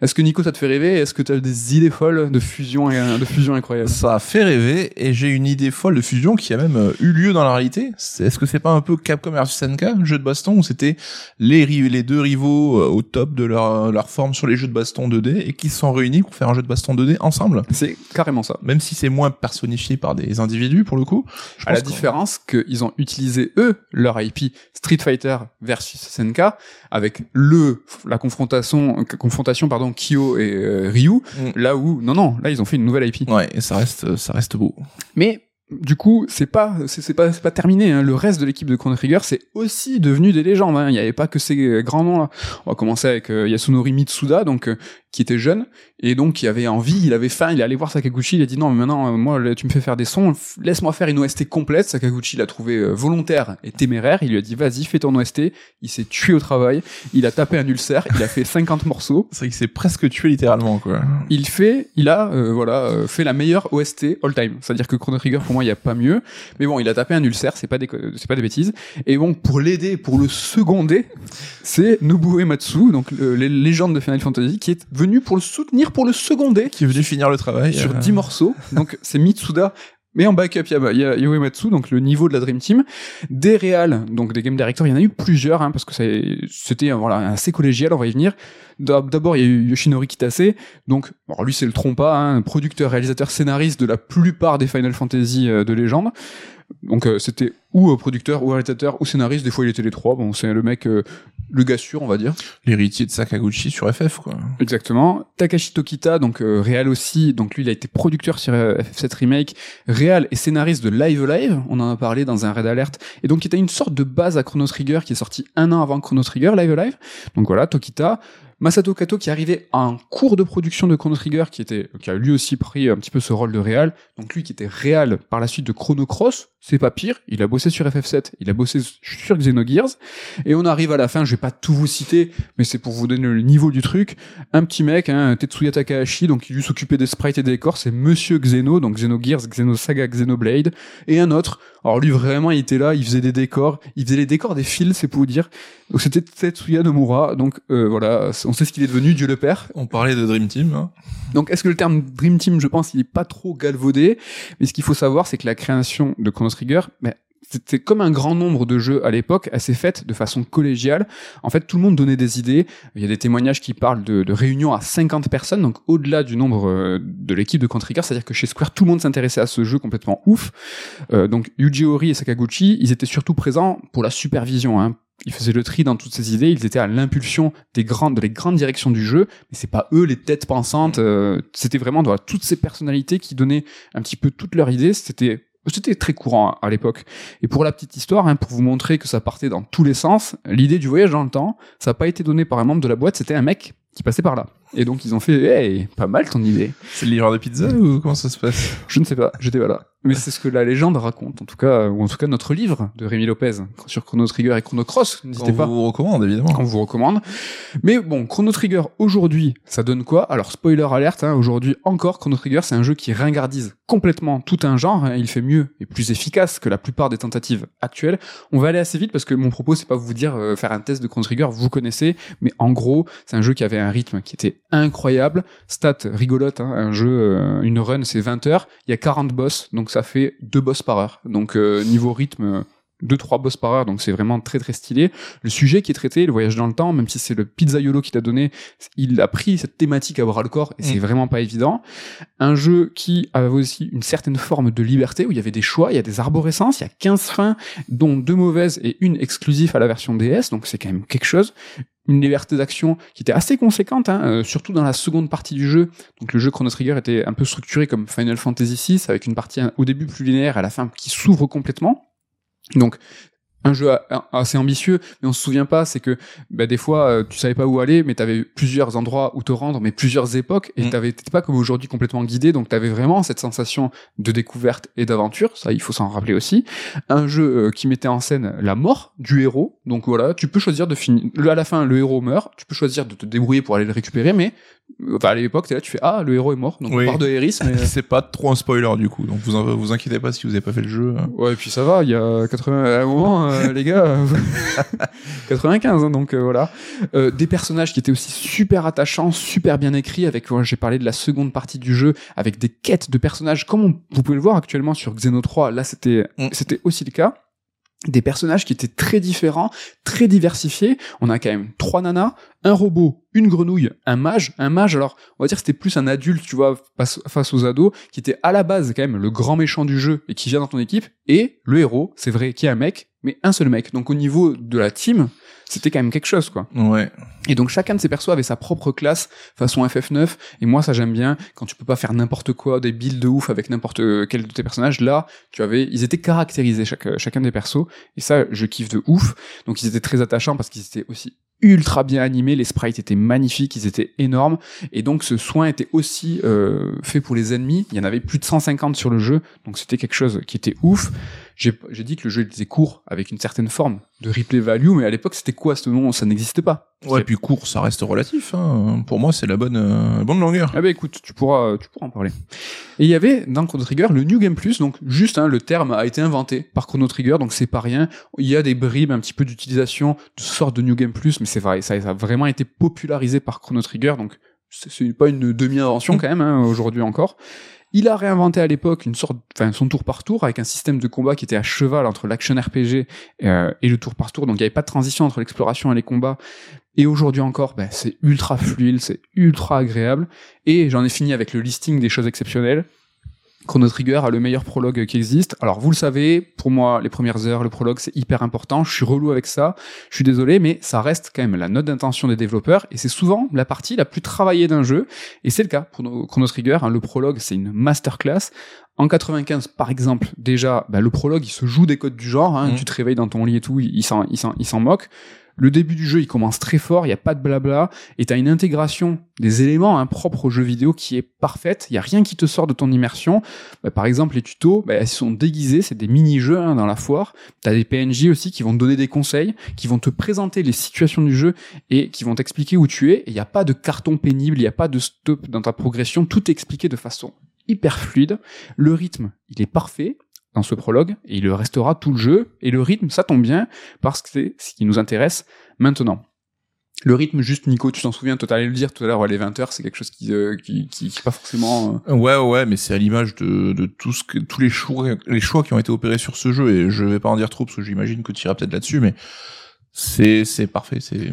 A: Est-ce que Nico, ça te fait rêver? Est-ce que tu as des idées folles de fusion, de fusion incroyables
B: Ça a fait rêver et j'ai une idée folle de fusion qui a même euh, eu lieu dans la réalité. Est-ce que c'est pas un peu Capcom vs SNK, le jeu de baston où c'était les, les deux rivaux euh, au top de leur, euh, leur forme sur les jeux de baston 2D et qui se sont réunis pour faire un jeu de baston 2D ensemble?
A: C'est carrément ça.
B: Même si c'est moins personnifié par des individus pour le coup. Je
A: À la différence qu'ils ont utilisé eux leur IP Street Fighter versus SNK avec le la confrontation confrontation pardon Kyo et euh, Ryu
B: Mm.
A: là où non non là ils ont fait une nouvelle IP.
B: Ouais, et ça reste, ça reste beau.
A: Mais du coup, c'est pas, c'est pas, c'est pas terminé. Hein. Le reste de l'équipe de Chrono Trigger, c'est aussi devenu des légendes. hein. Il n'y avait pas que ces grands noms là. On va commencer avec euh, Yasunori Mitsuda, donc euh, qui était jeune et donc qui avait envie, il avait faim. Il est allé voir Sakaguchi, il a dit non, mais maintenant, euh, moi, tu me fais faire des sons, laisse-moi faire une OST complète. Sakaguchi l'a trouvé volontaire et téméraire. Il lui a dit vas-y, fais ton OST. Il s'est tué au travail. Il a tapé un ulcère. Il a fait 50 morceaux.
B: C'est vrai qu'il s'est presque tué littéralement, quoi.
A: Il fait, il a, euh, voilà, fait la meilleure OST all time. C'est-à-dire que Chrono Trigger, pour moi, il n'y a pas mieux. Mais bon, il a tapé un ulcère, c'est pas des, c'est pas des bêtises. Et bon, pour l'aider, pour le seconder, c'est Nobuo Ematsu, donc le, les légendes de Final Fantasy, qui est venu pour le soutenir, pour le seconder
B: Qui est venu finir le travail.
A: sur
B: euh,
A: 10 morceaux. Donc c'est Mitsuda. Mais en backup, il y a, il y donc le niveau de la Dream Team. Des réals, donc des game directors, il y en a eu plusieurs, hein, parce que c'était euh, assez collégial, on va y venir. D'ab- D'abord, il y a eu Yoshinori Kitase, donc lui c'est le trompa, hein, producteur, réalisateur, scénariste de la plupart des Final Fantasy euh, de légende. Donc euh, c'était ou producteur, ou réalisateur, ou scénariste, des fois il était les trois. Bon, c'est le mec le gars sûr, on va dire.
B: L'héritier de Sakaguchi sur FF, quoi.
A: Exactement. Takashi Tokita, donc euh, réal aussi, donc lui il a été producteur sur euh, FF7 Remake, réal et scénariste de Live Live, on en a parlé dans un raid alert, et donc il était une sorte de base à Chrono Trigger qui est sorti un an avant Chrono Trigger, Live Live. Donc voilà, Tokita. Masato Kato qui arrivait un cours de production de Chrono Trigger qui était qui a lui aussi pris un petit peu ce rôle de réal donc lui qui était réal par la suite de Chrono Cross c'est pas pire. Il a bossé sur FF7 il a bossé sur Xenogears. Et on arrive à la fin je vais pas tout vous citer mais c'est pour vous donner le niveau du truc. Un petit mec hein, Tetsuya Takahashi donc il lui s'occupait des sprites et des décors c'est Monsieur Xeno donc Xenogears Xenosaga Xenoblade. Et un autre. Alors lui vraiment il était là il faisait des décors il faisait les décors des fils c'est pour vous dire. Donc c'était Tetsuya Nomura. Donc euh, voilà on sait ce qu'il est devenu, Dieu le Père.
B: On parlait de Dream Team. Hein.
A: Donc, est-ce que le terme Dream Team, je pense, il est pas trop galvaudé? Mais ce qu'il faut savoir, c'est que la création de Chrono Trigger, ben, c'était comme un grand nombre de jeux à l'époque, elle s'est faite de façon collégiale. En fait, tout le monde donnait des idées. Il y a des témoignages qui parlent de, de réunions à 50 personnes, donc au-delà du nombre euh, de l'équipe de Chrono Trigger, c'est-à-dire que chez Square, tout le monde s'intéressait à ce jeu complètement ouf. Euh, donc Yuji Horii et Sakaguchi, ils étaient surtout présents pour la supervision, hein, ils faisaient le tri dans toutes ces idées, ils étaient à l'impulsion des grandes, de les grandes directions du jeu, mais c'est pas eux les têtes pensantes, euh, c'était vraiment dans toutes ces personnalités qui donnaient un petit peu toutes leurs idées, c'était c'était très courant à l'époque. Et pour la petite histoire, hein, pour vous montrer que ça partait dans tous les sens, l'idée du voyage dans le temps, ça n'a pas été donné par un membre de la boîte, c'était un mec qui passait par là. Et donc ils ont fait, hey, pas mal ton idée.
B: C'est le livreur de pizza ou comment ça se passe?
A: Je ne sais pas, j'étais pas là. Mais c'est ce que la légende raconte, en tout cas, ou en tout cas notre livre de Rémi Lopez sur Chrono Trigger et Chrono Cross. N'hésitez pas.
B: On vous recommande évidemment.
A: On vous recommande. Mais bon, Chrono Trigger aujourd'hui, ça donne quoi? Alors spoiler alerte, hein, aujourd'hui encore, Chrono Trigger, c'est un jeu qui ringardise complètement tout un genre. Hein, il fait mieux et plus efficace que la plupart des tentatives actuelles. On va aller assez vite parce que mon propos, c'est pas vous dire euh, faire un test de Chrono Trigger, vous connaissez, mais en gros, c'est un jeu qui avait un rythme qui était incroyable. Stat rigolote, hein, un jeu, euh, une run, c'est 20 heures. Il y a 40 boss, donc ça fait deux boss par heure. Donc euh, niveau rythme, deux trois boss par heure, donc c'est vraiment très très stylé. Le sujet qui est traité, le voyage dans le temps, même si c'est le pizzaiolo qui t'a donné, il a pris cette thématique à bras le corps et c'est mm. vraiment pas évident. Un jeu qui avait aussi une certaine forme de liberté où il y avait des choix, il y a des arborescences, il y a 15 fins, dont deux mauvaises et une exclusive à la version DS, donc c'est quand même quelque chose une liberté d'action qui était assez conséquente, hein, euh, surtout dans la seconde partie du jeu. Donc le jeu Chrono Trigger était un peu structuré comme Final Fantasy VI, avec une partie au début plus linéaire, à la fin qui s'ouvre complètement. Donc un jeu assez ambitieux, mais on se souvient pas, c'est que bah, des fois euh, tu savais pas où aller, mais tu avais plusieurs endroits où te rendre, mais plusieurs époques, et mm. tu t'étais pas comme aujourd'hui complètement guidé, donc tu avais vraiment cette sensation de découverte et d'aventure, ça il faut s'en rappeler aussi. Un jeu euh, qui mettait en scène la mort du héros, donc voilà, tu peux choisir de finir, à la fin le héros meurt, tu peux choisir de te débrouiller pour aller le récupérer, mais Enfin, à l'époque, t'es là, tu fais ah le héros est mort, donc on part de Eris. Mais...
B: c'est pas trop un spoiler du coup, donc vous vous inquiétez pas si vous avez pas fait le jeu. Hein.
A: Ouais, et puis ça va, il y a 80 à un moment, euh, les gars, 95, hein, donc euh, voilà. Euh, des personnages qui étaient aussi super attachants, super bien écrits. Avec, j'ai parlé de la seconde partie du jeu, avec des quêtes de personnages, comme vous pouvez le voir actuellement sur Xeno 3. Là, c'était mm. c'était aussi le cas des personnages qui étaient très différents, très diversifiés. On a quand même trois nanas, un robot, une grenouille, un mage. Un mage, alors, on va dire c'était plus un adulte, tu vois, face aux ados, qui était à la base quand même le grand méchant du jeu et qui vient dans ton équipe. Et le héros, c'est vrai, qui est un mec, mais un seul mec. Donc au niveau de la team, c'était quand même quelque chose, quoi.
B: Ouais.
A: Et donc chacun de ces persos avait sa propre classe façon FF9. Et moi, ça j'aime bien quand tu peux pas faire n'importe quoi, des builds de ouf avec n'importe quel de tes personnages. Là, tu avais, ils étaient caractérisés chaque, chacun des persos. Et ça, je kiffe de ouf. Donc ils étaient très attachants parce qu'ils étaient aussi ultra bien animés, les sprites étaient magnifiques, ils étaient énormes, et donc ce soin était aussi euh, fait pour les ennemis. Il y en avait plus de 150 sur le jeu, donc c'était quelque chose qui était ouf. J'ai dit que le jeu était court, avec une certaine forme de replay value, mais à l'époque c'était quoi ce moment? Ça n'existait pas.
B: Ouais, et puis court, ça reste relatif. Hein. Pour moi, c'est la bonne euh, bonne longueur.
A: Ah bah écoute, tu pourras tu pourras en parler. Et il y avait dans Chrono Trigger le New Game Plus, donc juste hein, le terme a été inventé par Chrono Trigger, donc c'est pas rien. Il y a des bribes un petit peu d'utilisation de sorte de New Game Plus, mais c'est vrai, ça, ça, a vraiment été popularisé par Chrono Trigger, donc c'est pas une demi-invention quand même hein, aujourd'hui encore. Il a réinventé à l'époque une sorte, enfin son tour par tour avec un système de combat qui était à cheval entre l'action RPG euh, et le tour par tour. Donc il n'y avait pas de transition entre l'exploration et les combats. Et aujourd'hui encore, ben, c'est ultra fluide, c'est ultra agréable. Et j'en ai fini avec le listing des choses exceptionnelles. Chrono Trigger a le meilleur prologue qui existe. Alors vous le savez, pour moi, les premières heures, le prologue c'est hyper important. Je suis relou avec ça. Je suis désolé, mais ça reste quand même la note d'intention des développeurs et c'est souvent la partie la plus travaillée d'un jeu. Et c'est le cas pour Chrono Trigger. Hein. le prologue c'est une masterclass. En 95, par exemple, déjà, bah, le prologue, il se joue des codes du genre. Hein, mmh. Tu te réveilles dans ton lit et tout, il s'en, il s'en, il s'en moque. Le début du jeu, il commence très fort, il n'y a pas de blabla, et tu as une intégration des éléments hein, propres au jeu vidéo qui est parfaite, il n'y a rien qui te sort de ton immersion. Bah, par exemple, les tutos, bah, ils sont déguisés, c'est des mini-jeux hein, dans la foire. Tu as des PNJ aussi qui vont te donner des conseils, qui vont te présenter les situations du jeu et qui vont t'expliquer où tu es. Il n'y a pas de carton pénible, il n'y a pas de stop dans ta progression, tout est expliqué de façon hyper fluide. Le rythme, il est parfait dans ce prologue, et il le restera tout le jeu, et le rythme, ça tombe bien, parce que c'est ce qui nous intéresse maintenant. Le rythme, juste Nico, tu t'en souviens, toi t'allais le dire tout à l'heure, les 20 heures, c'est quelque chose qui, euh, qui, qui, pas forcément...
B: Euh, ouais, ouais, mais c'est à l'image de, de tout ce que, tous les choix, les choix qui ont été opérés sur ce jeu, et je vais pas en dire trop, parce que j'imagine que tu iras peut-être là-dessus, mais c'est, c'est parfait, c'est...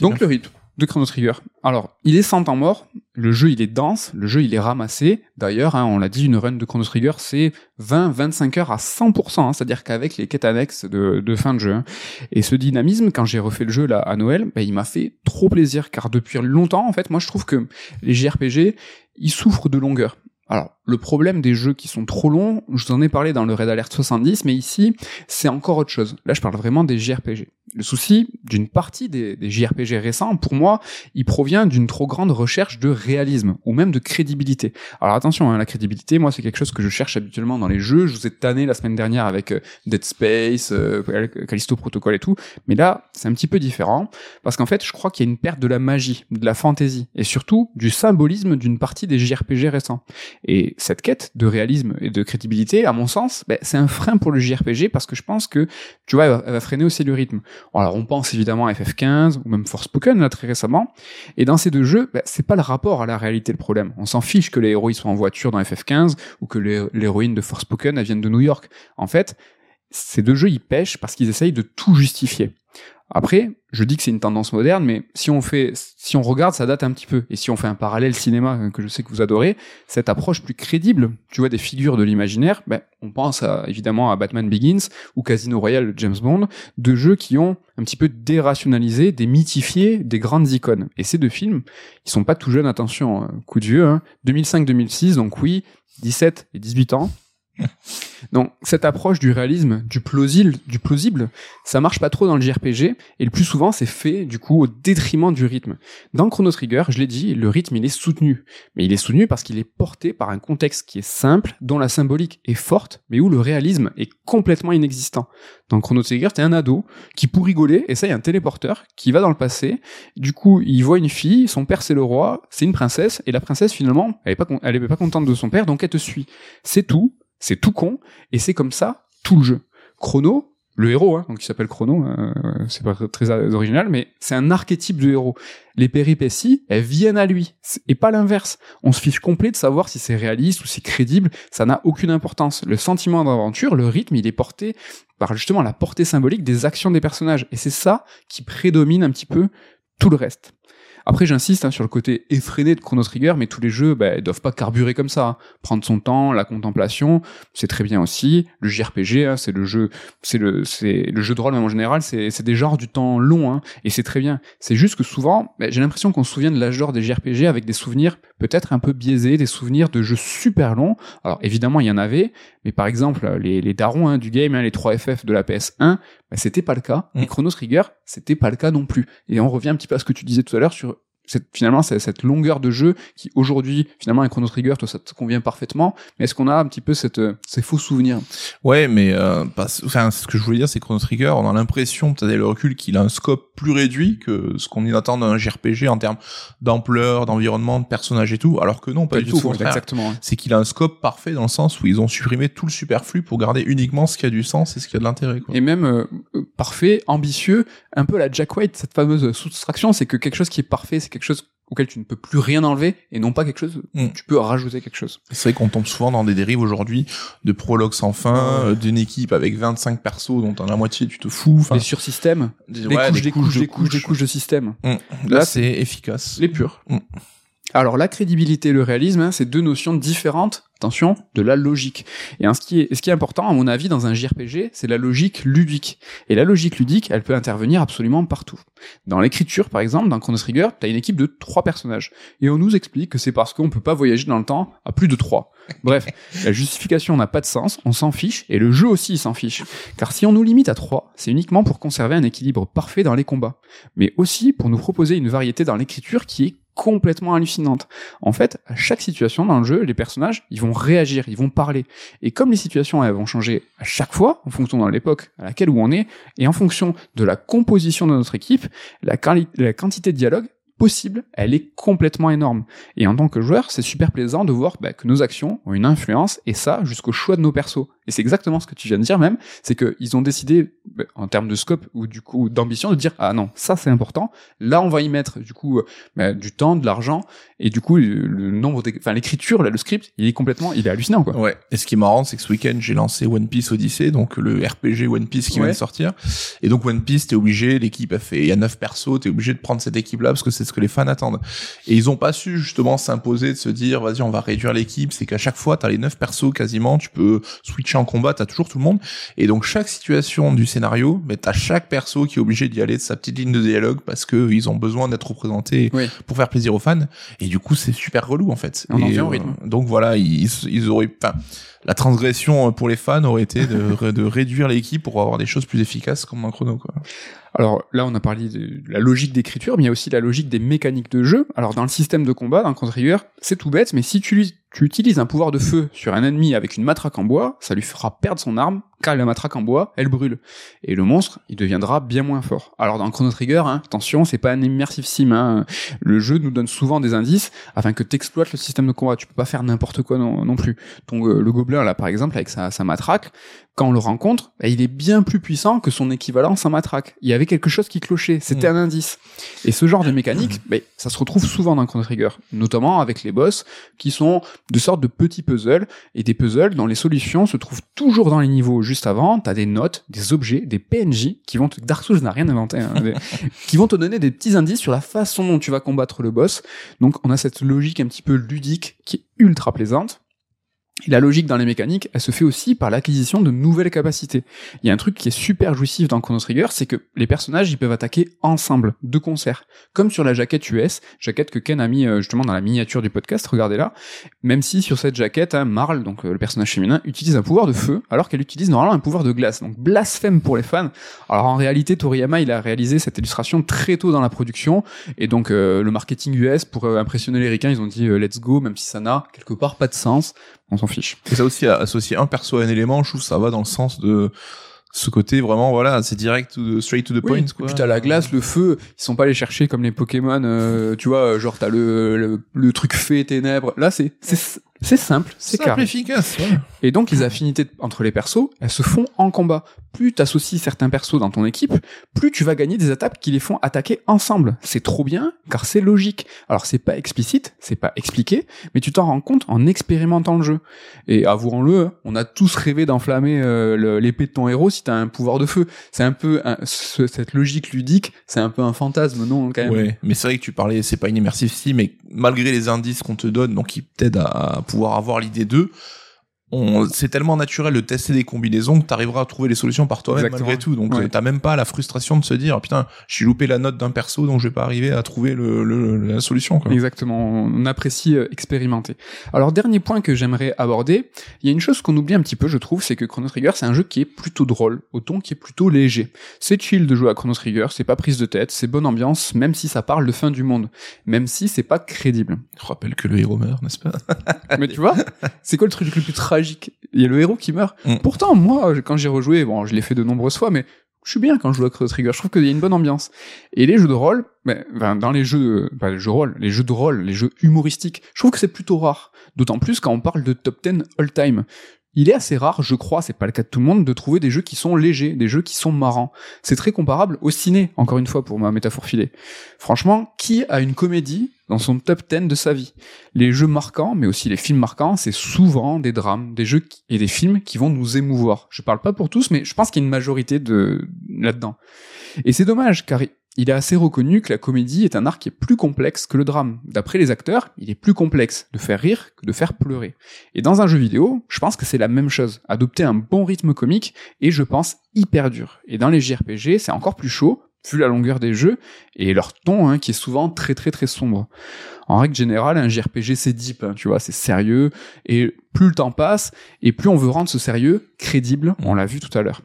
A: Donc le rythme de Chrono Trigger. Alors, il est sans temps mort, le jeu il est dense, le jeu il est ramassé. D'ailleurs, hein, on l'a dit, une run de Chrono Trigger c'est 20-25 heures à 100%, hein, c'est-à-dire qu'avec les quêtes annexes de, de, fin de jeu. Hein. Et ce dynamisme, quand j'ai refait le jeu là à Noël, bah, il m'a fait trop plaisir, car depuis longtemps, en fait, moi je trouve que les JRPG, ils souffrent de longueur. Alors, le problème des jeux qui sont trop longs, je vous en ai parlé dans le Red Alert 70, mais ici, c'est encore autre chose. Là, je parle vraiment des JRPG. Le souci d'une partie des, JRPG récents, pour moi, il provient d'une trop grande recherche de réalisme, ou même de crédibilité. Alors attention, hein, la crédibilité, moi, c'est quelque chose que je cherche habituellement dans les jeux. Je vous ai tanné la semaine dernière avec euh, Dead Space, euh, Callisto Protocol et tout, mais là, c'est un petit peu différent, parce qu'en fait, je crois qu'il y a une perte de la magie, de la fantaisie, et surtout du symbolisme d'une partie des JRPG récents. Cette quête de réalisme et de crédibilité, à mon sens, ben, c'est un frein pour le JRPG parce que je pense que, tu vois, elle va, freiner aussi le rythme. Alors, on pense évidemment à FF15 ou même Forspoken, là, très récemment. Et dans ces deux jeux, ben, c'est pas le rapport à la réalité le problème. On s'en fiche que les héros soient en voiture dans FF15 ou que l'héroïne de Forspoken, elle vienne de New York. En fait, ces deux jeux, ils pêchent parce qu'ils essayent de tout justifier. Après, je dis que c'est une tendance moderne, mais si on fait, si on regarde, ça date un petit peu. Et si on fait un parallèle cinéma euh, que je sais que vous adorez, cette approche plus crédible, tu vois des figures de l'imaginaire, ben, on pense évidemment à Batman Begins ou Casino Royale James Bond, deux jeux qui ont un petit peu dérationalisé, démythifié des grandes icônes. Et ces deux films, ils sont pas tout jeunes, attention, hein, coup de vieux, hein, 2005-2006, donc oui, 17 et 18 ans, donc cette approche du réalisme, du plausible, du plausible, ça marche pas trop dans le JRPG et le plus souvent c'est fait du coup au détriment du rythme. Dans Chrono Trigger, je l'ai dit, le rythme il est soutenu, mais il est soutenu parce qu'il est porté par un contexte qui est simple, dont la symbolique est forte, mais où le réalisme est complètement inexistant. Dans Chrono Trigger, t'es un ado qui pour rigoler essaye un téléporteur qui va dans le passé. Du coup, il voit une fille, son père c'est le roi, c'est une princesse et la princesse finalement, elle est pas elle est pas contente de son père donc elle te suit. C'est tout c'est tout con, et c'est comme ça tout le jeu. Chrono, le héros, hein, donc il s'appelle Chrono, euh, c'est pas très original, mais c'est un archétype de héros. Les péripéties, elles viennent à lui, et pas l'inverse. On se fiche complet de savoir si c'est réaliste ou si c'est crédible, ça n'a aucune importance. Le sentiment d'aventure, le rythme, il est porté par justement la portée symbolique des actions des personnages, et c'est ça qui prédomine un petit peu tout le reste. Après, j'insiste hein, sur le côté effréné de Chrono Trigger, mais tous les jeux bah, doivent pas carburer comme ça. Hein. Prendre son temps, la contemplation, c'est très bien aussi. Le JRPG, hein, c'est le jeu, c'est le, jeu de rôle en général, c'est, des genres du temps long, et c'est très bien. C'est juste que souvent, bah, j'ai l'impression qu'on se souvient de l'âge d'or des JRPG avec des souvenirs peut-être un peu biaisés, des souvenirs de jeux super longs. Alors évidemment, il y en avait, mais par exemple, les, les darons hein, du game, hein, les 3 FF de la PS1, bah, c'était pas le cas. Et mm. Chrono Trigger, c'était pas le cas non plus. Et on revient un petit peu à ce que tu disais tout à l'heure sur finalement c'est cette longueur de jeu qui aujourd'hui finalement avec Chrono Trigger toi ça te convient parfaitement mais est-ce qu'on a un petit peu cette euh, ces faux souvenirs?
B: Ouais mais euh, enfin ce que je voulais dire c'est Chrono Trigger on a l'impression peut-être le recul qu'il a un scope plus réduit que ce qu'on y attend d'un JRPG en termes d'ampleur d'environnement de personnages et tout alors que non pas, du tout, exactement c'est qu'il a un scope parfait dans le sens où ils ont supprimé tout le superflu pour garder uniquement ce qui a du sens et ce qui a de l'intérêt
A: et même euh, parfait ambitieux un peu la Jack White cette fameuse soustraction c'est que quelque chose qui est parfait c'est quelque chose auquel tu ne peux plus rien enlever et non pas quelque chose mm. tu peux rajouter quelque chose.
B: C'est vrai qu'on tombe souvent dans des dérives aujourd'hui de prologues sans fin, euh, d'une équipe avec 25 persos dont en la moitié tu te fous.
A: Des sursystèmes, des, des, couches, des, couches, des couches, des couches, de système.
B: Mm. Là, c'est efficace.
A: Les purs. Mm. Alors la crédibilité et le réalisme, hein, c'est deux notions différentes, attention, de la logique. Et ce, qui est, ce qui est important, à mon avis, dans un JRPG, c'est la logique ludique. Et la logique ludique, elle peut intervenir absolument partout. Dans l'écriture, par exemple, dans Chrono Trigger, t'as une équipe de trois personnages. Et on nous explique que c'est parce qu'on peut pas voyager dans le temps à plus de trois. Bref, la justification n'a pas de sens, on s'en fiche, et le jeu aussi s'en fiche. Car si on nous limite à trois, c'est uniquement pour conserver un équilibre parfait dans les combats. Mais aussi pour nous proposer une variété dans l'écriture qui est complètement hallucinante. En fait, à chaque situation dans le jeu, les personnages, ils vont réagir, ils vont parler. Et comme les situations, elles vont changer à chaque fois, en fonction de l'époque à laquelle où on est, et en fonction de la composition de notre équipe, la, la quantité de dialogue, possible, elle est complètement énorme. Et en tant que joueur, c'est super plaisant de voir bah, que nos actions ont une influence, et ça jusqu'au choix de nos persos. Et c'est exactement ce que tu viens de dire même, c'est qu'ils ont décidé, bah, en termes de scope ou du coup d'ambition, de dire ah non, ça c'est important. Là, on va y mettre du coup bah, du temps, de l'argent, et du coup le, nombre, enfin l'écriture, là, le script, il est complètement, il est hallucinant quoi.
B: Ouais. Et ce qui est marrant, c'est que ce week-end j'ai lancé One Piece Odyssey, donc le RPG One Piece qui vient de sortir. Et donc One Piece, t'es obligé, l'équipe a fait, il y a neuf persos, t'es obligé de prendre cette équipe-là parce que c'est ce que les fans attendent. Et ils ont pas su justement s'imposer de se dire vas-y on va réduire l'équipe. C'est qu'à chaque fois t'as les neuf persos quasiment, tu peux switcher en combat, t'as toujours tout le monde. Et donc chaque situation du scénario, mais t'as chaque perso qui est obligé d'y aller de sa petite ligne de dialogue parce que ils ont besoin d'être représentés pour faire plaisir aux fans. Et du coup, c'est super relou en fait.
A: et,
B: euh, donc voilà, ils, ils auraient, enfin, la transgression pour les fans aurait été de, de réduire l'équipe pour avoir des choses plus efficaces comme un chrono quoi.
A: Alors là, on a parlé de la logique d'écriture, mais il y a aussi la logique des mécaniques de jeu. Alors dans le système de combat, dans Chrono Trigger, c'est tout bête, mais si tu, tu utilises un pouvoir de feu sur un ennemi avec une matraque en bois, ça lui fera perdre son arme, car la matraque en bois, elle brûle. Et le monstre, il deviendra bien moins fort. Alors dans Chrono Trigger, hein, attention, c'est pas un immersive sim. Hein. Le jeu nous donne souvent des indices afin que t'exploites le système de combat. Tu peux pas faire n'importe quoi non, plus. Donc euh, le gobelin là, par exemple, avec sa, sa matraque, quand on le rencontre, bah, il est bien plus puissant que son équivalent sans matraque. Il y avait quelque chose qui clochait, c'était mm. un indice. Et ce genre de mécanique, bah, ça se retrouve souvent dans Chrono Trigger, notamment avec les boss qui sont de sortes de petits puzzles et des puzzles dont les solutions se trouvent toujours dans les niveaux juste avant. T'as des notes, des objets, des PNJ qui vont te... Dark Souls n'a rien inventé, hein, qui vont te donner des petits indices sur la façon dont tu vas combattre le boss. Donc on a cette logique un petit peu ludique qui est ultra plaisante. La logique dans les mécaniques, elle se fait aussi par l'acquisition de nouvelles capacités. Il y a un truc qui est super jouissif dans Chrono Trigger, c'est que les personnages, ils peuvent attaquer ensemble, de concert. Comme sur la jaquette US, jaquette que Ken a mis euh, justement dans la miniature du podcast, regardez là. Même si sur cette jaquette, hein, Marl, donc euh, le personnage féminin, utilise un pouvoir de feu, alors qu'elle utilise normalement un pouvoir de glace. Donc blasphème pour les fans. Alors en réalité, Toriyama, il a réalisé cette illustration très tôt dans la production, et donc euh, le marketing US, pour impressionner les ricains, ils ont dit let's go, même si ça n'a quelque part pas de sens on s'en fiche.
B: Et ça aussi, associer un perso à un élément, je trouve ça va dans le sens de ce côté vraiment voilà c'est direct to straight to the point quoi.
A: T'as la glace, le feu, ils sont pas allés chercher comme les Pokémon, euh, tu vois, genre t'as le, le, le truc fait ténèbres. Là c'est c'est c'est simple, c'est
B: simple, efficace. Ouais.
A: Et donc les affinités entre les persos, elles se font en combat. Plus t'associes certains persos dans ton équipe, plus tu vas gagner des attaques qui les font attaquer ensemble. C'est trop bien, car c'est logique. Alors c'est pas explicite, c'est pas expliqué, mais tu t'en rends compte en expérimentant le jeu. Et avouons-le, on a tous rêvé d'enflammer euh, l'épée de ton héros si t'as un pouvoir de feu. C'est un peu cette logique ludique, c'est un peu un fantasme, non quand même?
B: Ouais, mais c'est vrai que tu parlais, c'est pas une immersive si, mais malgré les indices qu'on te donne, donc qui t'aident à pouvoir avoir l'idée d'eux c'est tellement naturel de tester des combinaisons que tu arriveras à trouver les solutions par toi-même malgré tout. Donc t'as même pas la frustration de se dire putain, j'ai loupé la note d'un perso donc je vais pas arriver à trouver le, la solution. Quoi.
A: Exactement, on apprécie euh, expérimenter. Alors dernier point que j'aimerais aborder, il y a une chose qu'on oublie un petit peu, je trouve, c'est que Chrono Trigger c'est un jeu qui est plutôt drôle, au ton qui est plutôt léger. C'est chill de jouer à Chrono Trigger, c'est pas prise de tête, c'est bonne ambiance, même si ça parle de fin du monde, même si c'est pas crédible.
B: Je rappelle que le héros meurt, n'est-ce pas?
A: Mais tu vois, c'est quoi le truc le plus tragique il y a le héros qui meurt. Mm. Pourtant, moi, quand j'ai rejoué, bon, je l'ai fait de nombreuses fois, mais je suis bien quand je joue à Chrono Trigger. Je trouve qu'il y a une bonne ambiance. Et les jeux de rôle, ben, dans les jeux, pas les jeux de rôle, les jeux de rôle, les jeux humoristiques, je trouve que c'est plutôt rare. D'autant plus quand on parle de top 10 all time. Il est assez rare, je crois, c'est pas le cas de tout le monde, de trouver des jeux qui sont légers, des jeux qui sont marrants. C'est très comparable au ciné, encore une fois, pour ma métaphore filée. Franchement, qui a une comédie dans son top 10 de sa vie? Les jeux marquants, mais aussi les films marquants, c'est souvent des drames, des jeux et des films qui vont nous émouvoir. Je parle pas pour tous, mais je pense qu'il y a une majorité de là-dedans. Et c'est dommage, car il est assez reconnu que la comédie est un art qui est plus complexe que le drame. D'après les acteurs, il est plus complexe de faire rire que de faire pleurer. Et dans un jeu vidéo, je pense que c'est la même chose. Adopter un bon rythme comique est, je pense, hyper dur. Et dans les JRPG, c'est encore plus chaud, vu la longueur des jeux et leur ton hein, qui est souvent très très très sombre. En règle générale, un JRPG c'est deep, hein, tu vois, c'est sérieux et plus le temps passe et plus on veut rendre ce sérieux crédible, on l'a vu tout à l'heure.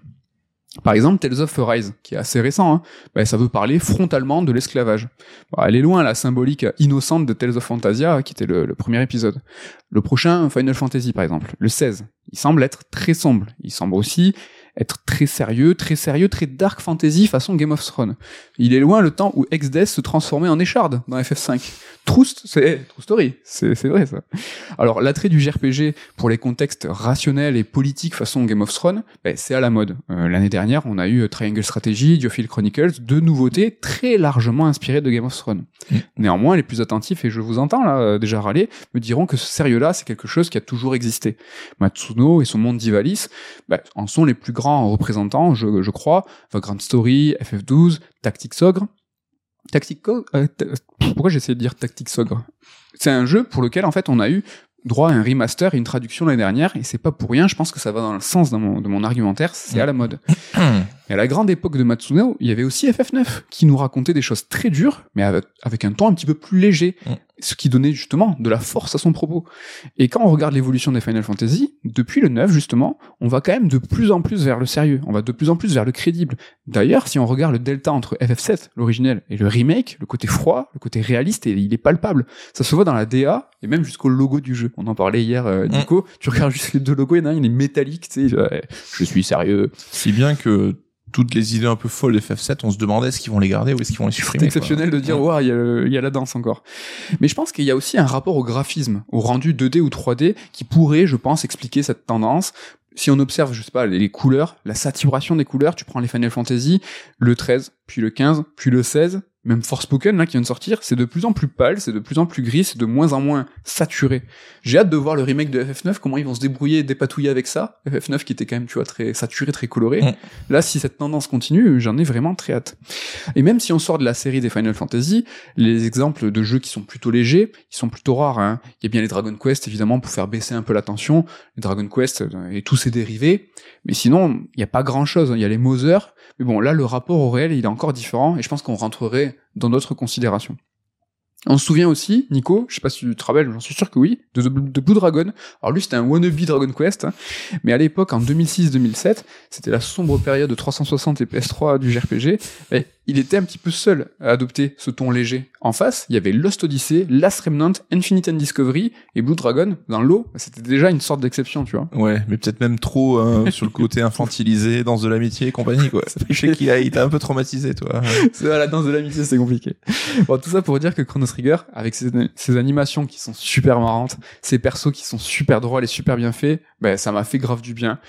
A: Par exemple, Tales of Arise, qui est assez récent, hein, bah, ça veut parler frontalement de l'esclavage. elle est loin la symbolique innocente de Tales of Fantasia, qui était le, le, premier épisode. Le prochain, Final Fantasy par exemple, le 16, il semble être très sombre. Il semble aussi être très sérieux, très sérieux, très dark fantasy façon Game of Thrones. Il est loin le temps où Exdes se transformait en écharde dans FF5. True, c'est true story, c'est vrai ça. Alors l'attrait du JRPG pour les contextes rationnels et politiques façon Game of Thrones, ben, c'est à la mode. Euh, l'année dernière, on a eu Triangle Strategy, Diofield Chronicles, deux nouveautés très largement inspirées de Game of Thrones. Mm. Néanmoins, les plus attentifs, et je vous entends là euh, déjà râler, me diront que ce sérieux-là, c'est quelque chose qui a toujours existé. Matsuno et son monde d'Ivalis ben, en sont les plus grands représentants, je, je crois. Vagrant Story, FF12, Tactics Ogre. Tactics euh, pourquoi j'essaie de dire Tactics Ogre C'est un jeu pour lequel en fait on a eu droit à un remaster et une traduction l'année dernière, et c'est pas pour rien, je pense que ça va dans le sens de mon, de mon argumentaire, c'est à la mode. Et à la grande époque de Matsuno, il y avait aussi FF9 qui nous racontait des choses très dures, mais avec, un ton un petit peu plus léger, mm. ce qui donnait justement de la force à son propos. Et quand on regarde l'évolution des Final Fantasy, depuis le 9 justement, on va quand même de plus en plus vers le sérieux, on va de plus en plus vers le crédible. D'ailleurs, si on regarde le delta entre FF7, l'originel, et le remake, le côté froid, le côté réaliste, il est palpable. Ça se voit dans la DA et même jusqu'au logo du jeu. On en parlait hier, euh, mm. Nico. Tu regardes juste les deux logos, il y en a un, il est métallique, tu sais, je suis sérieux.
B: Si bien que toutes les idées un peu folles de FF7, on se demandait est-ce qu'ils vont les garder ou est-ce qu'ils vont les supprimer.
A: C'est exceptionnel de dire, waouh, il y, a la danse encore. Mais je pense qu'il y a aussi un rapport au graphisme, au rendu 2D ou 3D, qui pourrait, je pense, expliquer cette tendance. Si on observe, je sais pas, les couleurs, la saturation des couleurs, tu prends les Final Fantasy, le 13, puis le 15, puis le 16, même Forspoken là qui vient de sortir, c'est de plus en plus pâle, c'est de plus en plus gris, c'est de moins en moins saturé. J'ai hâte de voir le remake de FF9, comment ils vont se débrouiller dépatouiller avec ça. FF9 qui était quand même, tu vois, très saturé, très coloré. Mm. Là, si cette tendance continue, j'en ai vraiment très hâte. Et même si on sort de la série des Final Fantasy, les exemples de jeux qui sont plutôt légers, ils sont plutôt rares. Hein. Il y a bien les Dragon Quest évidemment pour faire baisser un peu la tension, les Dragon Quest euh, et tous ses dérivés. Mais sinon, il n'y a pas grand chose. Il y a les Mother, mais bon, là, le rapport au réel, il est encore différent, et je pense qu'on rentrerait dans d'autres considérations. On se souvient aussi, Nico, je sais pas si tu te rappelles, j'en suis sûr que oui, de, de, Blue Dragon. Alors lui, c'était un wannabe Dragon Quest, hein. mais à l'époque, en 2006-2007, c'était la sombre période de 360 et PS3 du JRPG, mais il était un petit peu seul à adopter ce ton léger. En face, il y avait Lost Odyssey, Last Remnant, Infinite and Discovery et Blue Dragon. Dans l'eau, c'était déjà une sorte d'exception, tu vois.
B: Ouais, mais peut-être même trop hein, sur le côté infantilisé, danse de l'amitié et compagnie, quoi. Je sais qu'il a, il t'a un peu traumatisé, toi.
A: c'est la danse de l'amitié, c'est compliqué. Bon, tout ça pour dire que Chrono Trigger, avec ses, animations qui sont super marrantes, ses persos qui sont super drôles et super bien faits, ben, ça m'a fait grave du bien.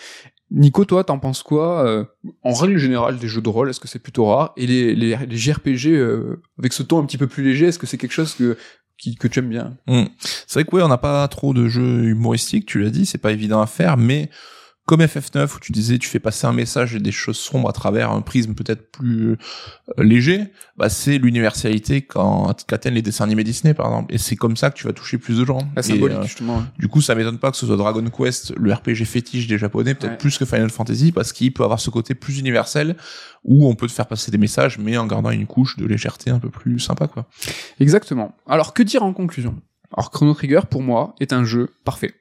A: Nico, toi, t'en penses quoi euh, En règle générale, des jeux de rôle, est-ce que c'est plutôt rare? Et les, les, les JRPG euh, avec ce ton un petit peu plus léger, est-ce que c'est quelque chose que que tu aimes bien?
B: Hmm. C'est vrai que oui, on n'a pas trop de jeux humoristiques, tu l'as dit, c'est pas évident à faire, mais comme FF9 où tu disais tu fais passer un message et des choses sombres à travers un prisme peut-être plus euh, léger, bah c'est l'universalité quand qu'atteignent les dessins animés Disney par exemple et c'est comme ça que tu vas toucher plus de gens.
A: La symbolique euh, justement.
B: Du coup, ça m'étonne pas que ce soit Dragon Quest, le RPG fétiche des japonais peut-être plus que Final Fantasy parce qu'il peut avoir ce côté plus universel où on peut te faire passer des messages mais en gardant une couche de légèreté un peu plus sympa quoi.
A: Exactement. Alors que dire en conclusion? Alors Chrono Trigger pour moi est un jeu parfait.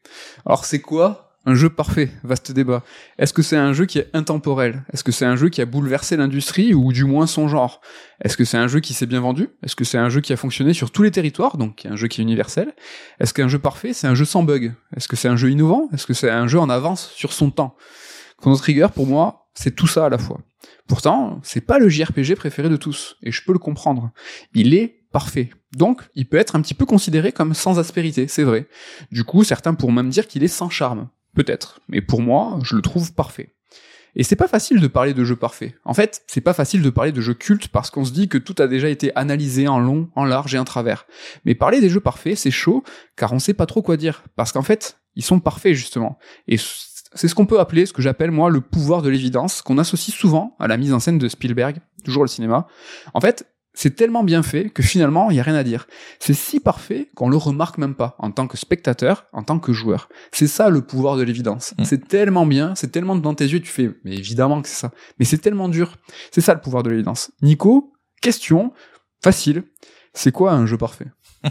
A: Alors c'est quoi un jeu parfait, vaste débat. Est-ce que c'est un jeu qui est intemporel? Est-ce que c'est un jeu qui a bouleversé l'industrie ou du moins son genre? Est-ce que c'est un jeu qui s'est bien vendu? Est-ce que c'est un jeu qui a fonctionné sur tous les territoires, donc un jeu qui est universel? Est-ce qu'un jeu parfait, c'est un jeu sans bug? Est-ce que c'est un jeu innovant? Est-ce que c'est un jeu en avance sur son temps? Chrono Trigger, pour moi, c'est tout ça à la fois. Pourtant, c'est pas le JRPG préféré de tous, et je peux le comprendre. Il est parfait. Donc, il peut être un petit peu considéré comme sans aspérité, c'est vrai. Du coup, certains pourront même dire qu'il est sans charme. Peut-être, mais pour moi, je le trouve parfait. Et c'est pas facile de parler de jeux parfaits. En fait, c'est pas facile de parler de jeux cultes parce qu'on se dit que tout a déjà été analysé en long, en large et en travers. Mais parler des jeux parfaits, c'est chaud car on sait pas trop quoi dire. Parce qu'en fait, ils sont parfaits justement. Et c'est ce qu'on peut appeler, ce que j'appelle moi, le pouvoir de l'évidence, qu'on associe souvent à la mise en scène de Spielberg, toujours le cinéma. En fait, c'est tellement bien fait que finalement, il y a rien à dire. C'est si parfait qu'on le remarque même pas en tant que spectateur, en tant que joueur. C'est ça le pouvoir de l'évidence.
B: Mm.
A: C'est tellement bien, c'est tellement dans tes yeux, tu fais, mais évidemment que c'est ça. Mais c'est tellement dur. C'est ça le pouvoir de l'évidence. Nico, question facile. C'est quoi un jeu parfait?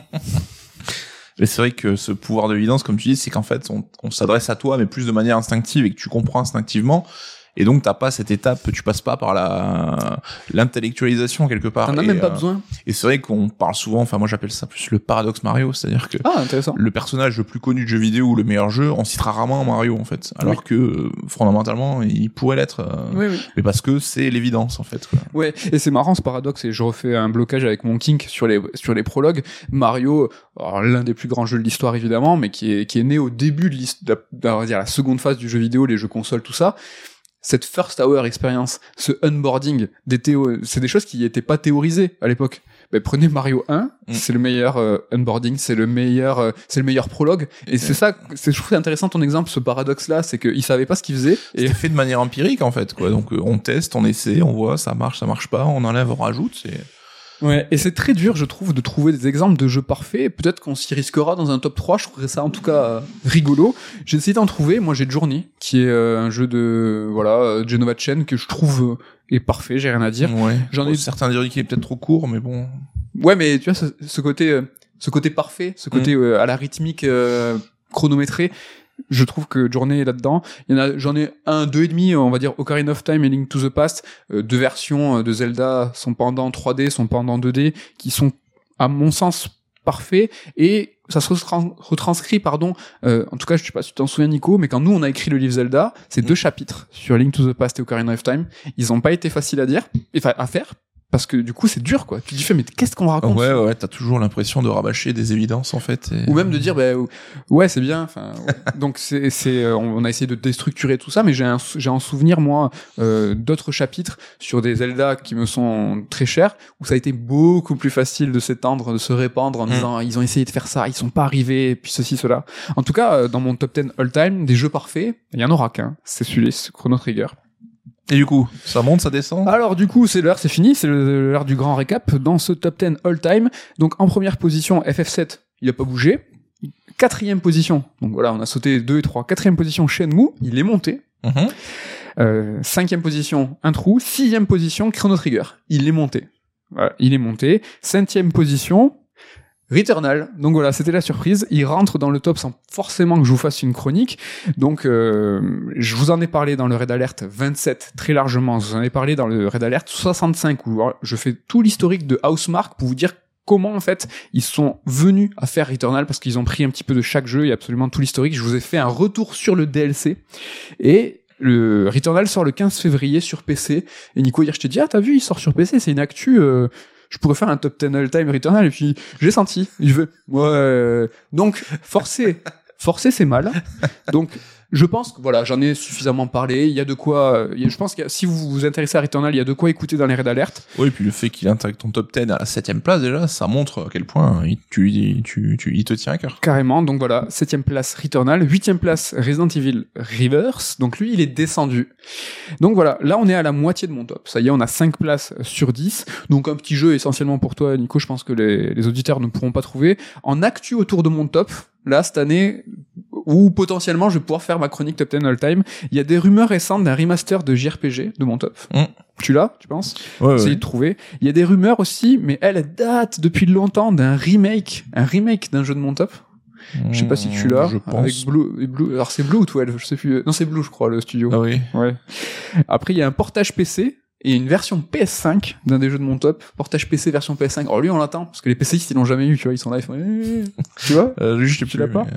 B: Mais c'est vrai que ce pouvoir de l'évidence, comme tu dis, c'est qu'en fait, on, on s'adresse à toi, mais plus de manière instinctive et que tu comprends instinctivement. Et donc, t'as pas cette étape, tu passes pas par la l'intellectualisation quelque part.
A: T'en as même pas
B: euh,
A: besoin.
B: Et c'est vrai qu'on parle souvent, enfin moi j'appelle ça plus le paradoxe Mario, c'est-à-dire que
A: Ah,
B: le personnage le plus connu de jeu vidéo ou le meilleur jeu, on citera rarement Mario en fait, alors
A: Oui.
B: que fondamentalement il pourrait l'être, euh,
A: Oui, oui.
B: mais parce que c'est l'évidence en fait. Quoi.
A: Ouais, et c'est marrant ce paradoxe, et je refais un blocage avec mon kink sur les, sur les prologues. Mario, l'un des plus grands jeux de l'histoire évidemment, mais qui est, qui est né au début de, de la, dire, la seconde phase du jeu vidéo, les jeux consoles, tout ça. Cette first hour expérience, ce onboarding, des théo, c'est des choses qui n'étaient pas théorisées à l'époque. Ben, prenez Mario 1,
B: Mm.
A: c'est le meilleur euh, onboarding, c'est le meilleur, euh, c'est le meilleur prologue. Et c'est ça, c'est, je trouve intéressant ton exemple, ce paradoxe-là, c'est qu'il savait pas ce qu'il faisait. Et
B: fait de manière empirique en fait quoi. Donc euh, on teste, on essaie, on voit ça marche, ça marche pas, on enlève, on rajoute. C'est
A: Ouais, et c'est très dur, je trouve, de trouver des exemples de jeux parfaits. Peut-être qu'on s'y risquera dans un top 3, je trouverais ça en tout cas euh, rigolo. J'ai essayé d'en trouver, moi j'ai Journey, qui est euh, un jeu de, voilà, euh, Genova Chen, que je trouve est parfait, j'ai rien à dire.
B: ouais.
A: J'en ai-
B: certains diraient qu'il est peut-être trop court, mais bon.
A: Ouais, mais tu vois, ce, ce côté, ce côté parfait, ce côté euh, à la rythmique euh, chronométrée, je trouve que Journey est là-dedans. Il y en a, j'en ai un, deux et demi, on va dire Ocarina of Time et Link to the Past, euh, deux versions euh, de Zelda, son pendant 3D, son pendant 2D, qui sont, à mon sens, parfaits et ça se retran- retranscrit, pardon, euh, en tout cas, je sais pas si tu t'en souviens, Nico, mais quand nous, on a écrit le livre Zelda, c'est deux chapitres sur Link to the Past et Ocarina of Time. Ils ont pas été faciles à dire, enfin, à faire, parce que du coup, c'est dur, quoi. Tu te dis, fais, mais qu'est-ce qu'on raconte
B: Ouais, ouais, t'as toujours l'impression de rabâcher des évidences en fait. et-
A: ou même de dire bah, ouais c'est bien enfin donc c'est c'est euh, on a essayé de déstructurer tout ça mais j'ai un j'ai en souvenir moi euh, d'autres chapitres sur des Zelda qui me sont très chers où ça a été beaucoup plus facile de s'étendre de se répandre en
B: Mm.
A: disant ils ont essayé de faire ça ils sont pas arrivés et puis ceci cela en tout cas euh, dans mon top 10 all time des jeux parfaits il y en aura qu'un c'est celui-là Chrono Trigger
B: Et du coup, ça monte, ça descend.
A: alors du coup, c'est l'heure, c'est fini, c'est l'heure du grand récap. Dans ce top 10 all-time, donc en première position, FF7, il a pas bougé. Quatrième position, donc voilà, on a sauté 2 et 3. Quatrième position, Shenmue, il est monté.
B: Mhm.
A: Euh, cinquième position, un trou. Sixième position, Chrono Trigger, il est monté. Voilà, il est monté. Septième position, Returnal. Donc voilà, c'était la surprise. Il rentre dans le top sans forcément que je vous fasse une chronique. Donc euh, je vous en ai parlé dans le Red Alert 27 très largement. Je vous en ai parlé dans le Red Alert 65 où je fais tout l'historique de Housemark pour vous dire comment en fait ils sont venus à faire Returnal parce qu'ils ont pris un petit peu de chaque jeu et absolument tout l'historique. Je vous ai fait un retour sur le DLC et le Returnal sort le 15 février sur PC et Nico hier je t'ai dit ah t'as vu il sort sur PC c'est une actu euh, je pourrais faire un top 10 all time Returnal et puis j'ai senti. Je veux ouais donc forcer. Forcer c'est mal. Donc je pense que voilà j'en ai suffisamment parlé. Il y a de quoi euh, a- je pense que si vous vous intéressez à Returnal il y a de quoi écouter dans les Red Alert
B: Oui, et puis le fait qu'il intègre ton top 10 à la septième place déjà, ça montre à quel point il, tu, tu, tu, il te tient à cœur.
A: Carrément, donc voilà, septième place Returnal, huitième place Resident Evil Reverse, donc lui il est descendu. Donc voilà, là on est à la moitié de mon top, ça y est on a 5 places sur 10, donc un petit jeu essentiellement pour toi Nico, je pense que les, les auditeurs ne pourront pas trouver. En actu autour de mon top, là cette année, où potentiellement je vais pouvoir faire ma chronique top 10 all time, il y a des rumeurs récentes d'un remaster de JRPG de mon top.
B: Mm.
A: Tu l'as, tu penses?
B: Ouais,
A: essayer de trouver. Il y a des rumeurs aussi, mais elles datent depuis longtemps d'un remake, un remake d'un jeu de mon top. Je sais pas si tu l'as.
B: Je pense.
A: Avec Blue, Blue. Alors c'est Blue ou 12, je sais plus. Non, c'est Blue, je crois, le studio.
B: Ah oui.
A: Ouais. Après, il y a un portage PC et une version PS5 d'un des jeux de mon top. Portage PC version PS5. Alors lui, on l'attend parce que les PCistes ils l'ont jamais eu, tu vois. Ils sont là, ils font. eh. tu vois.
B: Euh, sais
A: Tu l'as pas
B: mais,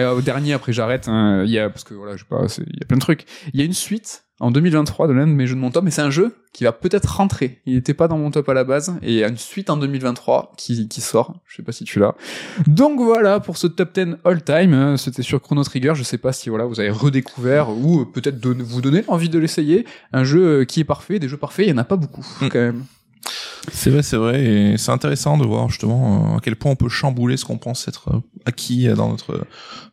B: euh,
A: Ah, au dernier, après j'arrête. hein, Il y a parce que voilà, je sais pas, il y a plein de trucs. Il y a une suite en 2023 de l'un de mes jeux de mon top, mais c'est un jeu qui va peut-être rentrer. Il n'était pas dans mon top à la base, et il y a une suite en 2023 qui, qui sort. Je sais pas si tu l'as. Donc voilà pour ce top 10 all time. C'était sur Chrono Trigger. Je sais pas si voilà vous avez redécouvert ou euh, peut-être don- vous donner envie de l'essayer. Un jeu euh, qui est parfait. Des jeux parfaits, il y en a pas beaucoup
B: Mm.
A: quand même.
B: C'est vrai, c'est vrai, et c'est intéressant de voir justement euh, à quel point on peut chambouler ce qu'on pense être euh, acquis dans notre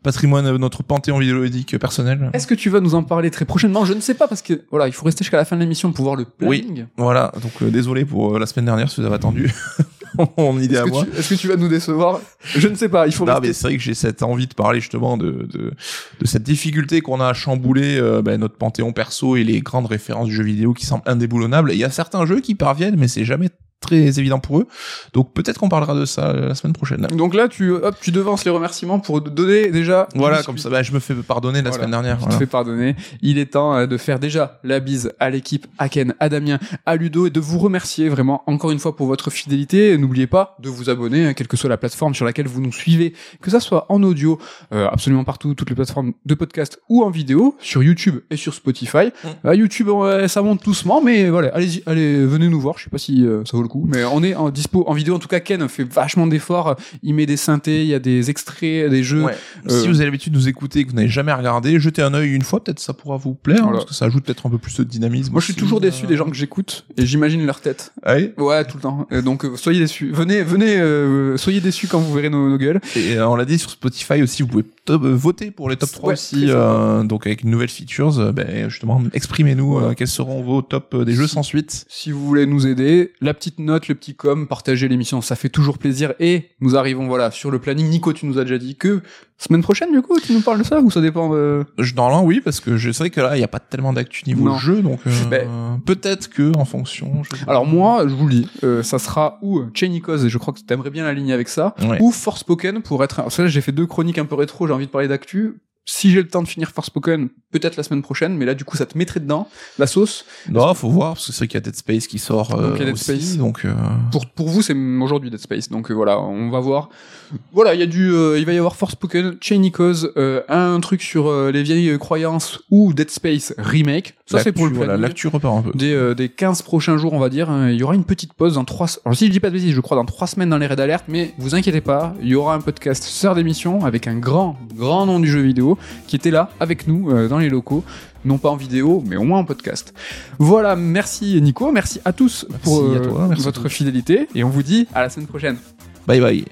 B: patrimoine, euh, notre panthéon vidéoludique personnel.
A: Est-ce que tu vas nous en parler très prochainement? Je ne sais pas parce que voilà, il faut rester jusqu'à la fin de l'émission pour voir le planning.
B: Voilà, donc euh, désolé pour euh, la semaine dernière si vous avez attendu mon idée
A: Est-ce
B: à
A: que,
B: moi.
A: tu, est-ce que tu vas nous décevoir? Je ne sais pas. Il faut
B: Non, mais c'est vrai que j'ai cette envie de parler justement de, de, de cette difficulté qu'on a à chambouler euh, ben, notre panthéon perso et les grandes références du jeu vidéo qui semblent indéboulonnables. Il y a certains jeux qui parviennent, mais c'est jamais très évident pour eux. Donc peut-être qu'on parlera de ça euh, la semaine prochaine.
A: Donc là, tu, hop, tu devances les remerciements pour donner déjà.
B: Voilà, comme ça, ben, je me fais pardonner la
A: Voilà.
B: semaine dernière.
A: Je te
B: voilà.
A: fais pardonner. Il est temps euh, de faire déjà la bise à l'équipe, à Ken, à Damien, à Ludo et de vous remercier vraiment encore une fois pour votre fidélité. N'oubliez pas de vous abonner, hein, quelle que soit la plateforme sur laquelle vous nous suivez, que ça soit en audio, euh, absolument partout, toutes les plateformes de podcast ou en vidéo, sur YouTube et sur Spotify.
B: Mm.
A: Euh, YouTube, ça monte doucement, mais voilà, allez-y, allez, venez nous voir. Je sais pas si euh, ça vaut le coup, mais on est en dispo en vidéo. En tout cas, Ken fait vachement d'efforts. Il met des synthés, il y a des extraits, des jeux.
B: Ouais.
A: Euh,
B: Si vous avez l'habitude de nous écouter et que vous n'avez jamais regardé, jetez un œil une fois, peut-être ça pourra vous plaire, hein,
A: Voilà.
B: parce que ça ajoute peut-être un peu plus de dynamisme.
A: Moi, je suis toujours déçu
B: euh.
A: des gens que j'écoute et j'imagine leur tête.
B: Ouais.
A: Ouais, tout le temps. Euh, donc, soyez déçus. Venez, venez, euh, soyez déçus quand vous verrez nos, nos gueules.
B: Et on l'a dit sur Spotify aussi, vous pouvez top- euh, voter pour les top 3
A: Ouais,
B: aussi, euh, donc avec une nouvelle features, euh, ben, justement, exprimez-nous
A: Voilà.
B: euh, quels seront vos top des jeux sans suite.
A: Si vous voulez nous aider, la petite note, le petit com, partagez l'émission, ça fait toujours plaisir. Et nous arrivons, voilà, sur le planning. Nico, tu nous as déjà dit que semaine prochaine, du coup, tu nous parles de ça ou ça dépend de...
B: Je, normalement, oui, parce que je sais que là, il n'y a pas tellement d'actu niveau
A: Non.
B: jeu, donc euh,
A: Ben-
B: peut-être que en fonction. je-
A: Alors moi, je vous le dis, euh, ça sera ou Chainicos, et je crois que tu aimerais bien la ligne avec ça,
B: Ouais.
A: ou Forspoken pour être... Parce que là, j'ai fait deux chroniques un peu rétro, j'ai envie de parler d'actu. Si j'ai le temps de finir Forspoken, peut-être la semaine prochaine, mais là, du coup, ça te mettrait dedans, la sauce.
B: Non, faut voir, parce que c'est vrai qu'il y a Dead Space qui sort euh,
A: Donc, il y a Dead
B: aussi,
A: Space.
B: donc euh,
A: Pour, pour vous, c'est aujourd'hui Dead Space, donc euh, voilà, on va voir. Voilà, il y a du, euh, il va y avoir Forspoken, Chainicos, euh, un truc sur les vieilles croyances ou Dead Space remake. Ça, c'est pour le
B: l'actu, voilà,
A: planning.
B: l'actu repart un peu.
A: des, euh, des 15 prochains jours, on va dire. hein. Il y aura une petite pause dans trois... Alors si je dis pas de bêtises, je crois dans trois semaines dans les raids d'alerte, mais vous inquiétez pas, il y aura un podcast sœur d'émission avec un grand, grand nom du jeu vidéo qui était là avec nous euh, dans les locaux. Non pas en vidéo, mais au moins en podcast. Voilà, merci Nico, merci à tous pour
B: à
A: euh,
B: toi, merci à
A: votre fidélité et on vous dit à la semaine prochaine.
B: Bye bye.